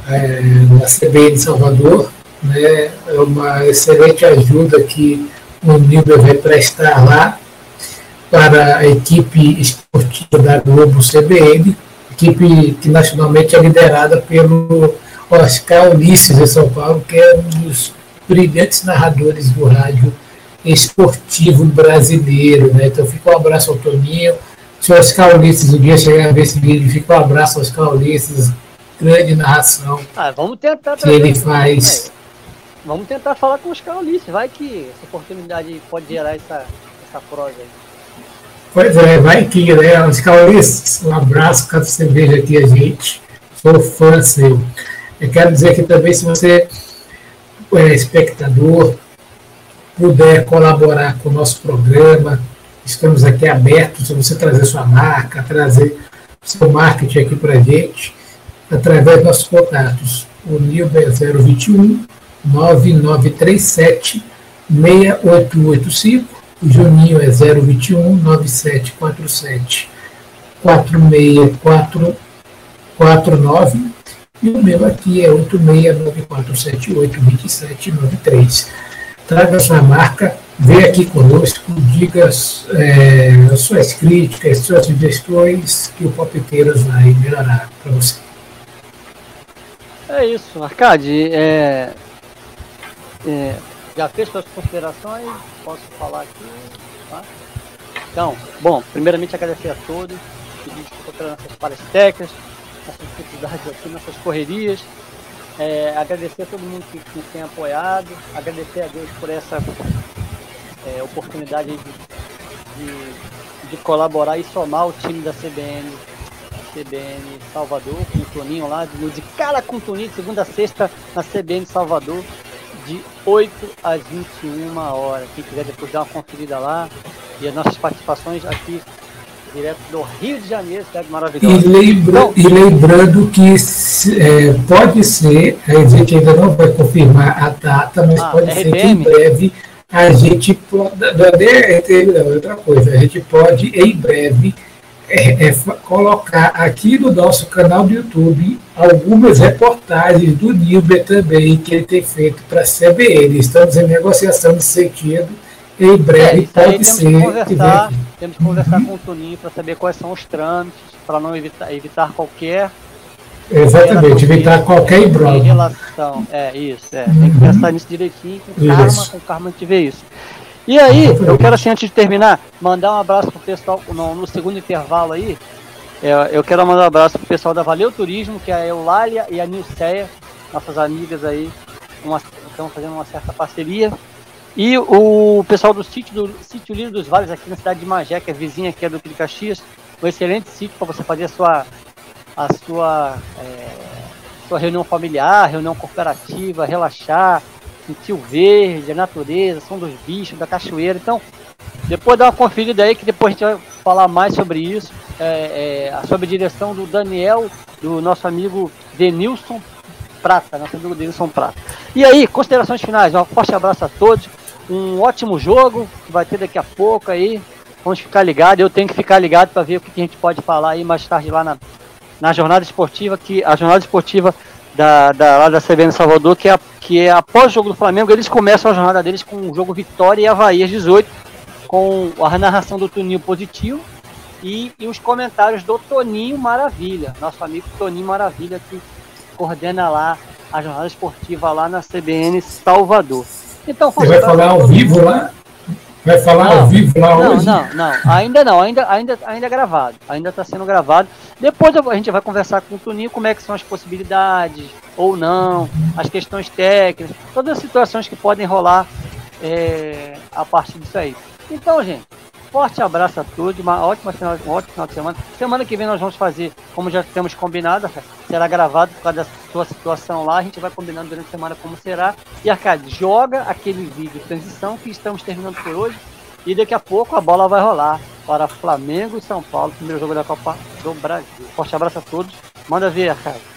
B: é, na CBN Salvador. Né? É uma excelente ajuda que o Milber vai prestar lá para a equipe esportiva da Globo CBN, equipe que nacionalmente é liderada pelo Oscar Ulisses de São Paulo, que é um dos brilhantes narradores do rádio esportivo brasileiro. Né? Então fica um abraço ao Toninho. Se o Oscar Ulisses um dia chegar a ver esse vídeo, fica um abraço ao Oscar Ulisses, grande narração
A: ah, vamos tentar
B: que ele faz.
A: Vamos tentar falar com o Oscar Ulisses, vai que essa oportunidade pode gerar essa, essa prosa aí.
B: Pois é, vai que, né? Oscar Ulisses, um abraço, caso você veja aqui a gente. Sou fã seu. Eu quero dizer que também, se você é espectador, puder colaborar com o nosso programa, estamos aqui abertos para você trazer sua marca, trazer seu marketing aqui para a gente, através dos nossos contatos. O Nilber é 021 9937 6885, o Juninho é 021 9747 4648. 49 e o meu aqui é 8694782793. Traga sua marca, venha aqui conosco, diga é, suas críticas, suas sugestões, que o Palpiteiros vai melhorar para você.
A: É isso, Arcade. É, é, já fez suas considerações? Posso falar aqui? Tá? Então, bom, primeiramente agradecer a todos, pedir desculpa pelas nossas falhas técnicas, nossas dificuldades aqui, nossas correrias. É, agradecer a todo mundo que nos tem apoiado, agradecer a Deus por essa é, oportunidade de, de, de, colaborar e somar o time da CBN, CBN Salvador, com o Toninho lá, de, de cara com o Toninho, segunda a sexta na CBN Salvador, de 8 às 21 horas. Quem quiser depois dar uma conferida lá, e as nossas participações aqui direto do Rio de Janeiro, cidade maravilhosa.
B: E, lembra, então, e lembrando que é, pode ser, a gente ainda não vai confirmar a data, mas ah, pode RPM. ser que em breve a gente pode. Não é não, é outra coisa. A gente pode, em breve, é, é, colocar aqui no nosso canal do YouTube algumas reportagens do Nilber também que ele tem feito para a CBN. Estamos em negociação nesse sentido em breve é, pode ser.
A: Conversar, temos que conversar uhum. com o Toninho para saber quais são os trâmites, para não evitar, evitar qualquer.
B: Exatamente, evitar qualquer embrulho.
A: relação. É, isso, é. Uhum. Tem que pensar nisso direitinho, com karma, com karma a gente vê isso. E aí, eu quero assim, antes de terminar, mandar um abraço pro pessoal no, no segundo intervalo aí. É, eu quero mandar um abraço pro pessoal da Valeu Turismo, que é a Eulália e a Nilceia, nossas amigas aí, uma, estão fazendo uma certa parceria. E o pessoal do sítio do sítio Lírio dos Vales, aqui na cidade de Magé, que é vizinha aqui é do Caxias, um excelente sítio para você fazer a sua, a sua, é, sua reunião familiar, reunião cooperativa, relaxar, sentir o verde, a natureza, som dos bichos, da cachoeira. Então, depois dá uma conferida aí, que depois a gente vai falar mais sobre isso, é, é, a direção do Daniel, do nosso amigo Denilson Prata, nosso amigo Denilson Prata. E aí, considerações finais, um forte abraço a todos um ótimo jogo que vai ter daqui a pouco aí. Vamos ficar ligados. Eu tenho que ficar ligado para ver o que a gente pode falar aí mais tarde lá na, na jornada esportiva, que a jornada esportiva da, da, lá da CBN Salvador, que é, que é após o jogo do Flamengo, eles começam a jornada deles com o jogo Vitória e Havaí às 18, com a narração do Toninho positivo e, e os comentários do Toninho Maravilha, nosso amigo Toninho Maravilha, que coordena lá a jornada esportiva lá na CBN Salvador.
B: Então, Você vai falar ao vivo lá? Vai falar não, ao vivo lá
A: não,
B: hoje?
A: Não, não, ainda não, ainda, ainda, ainda é gravado, ainda está sendo gravado. Depois a gente vai conversar com o Tuninho como é que são as possibilidades ou não, as questões técnicas, todas as situações que podem rolar é, a partir disso aí. Então, gente, forte abraço a todos, uma ótima final, um ótimo final de semana. Semana que vem nós vamos fazer, como já temos combinado, será gravado por causa da sua situação lá, a gente vai combinando durante a semana como será. E Arcade, joga aquele vídeo de transição que estamos terminando por hoje. E daqui a pouco a bola vai rolar para Flamengo e São Paulo, primeiro jogo da Copa do Brasil. Forte abraço a todos. Manda ver, Arcade.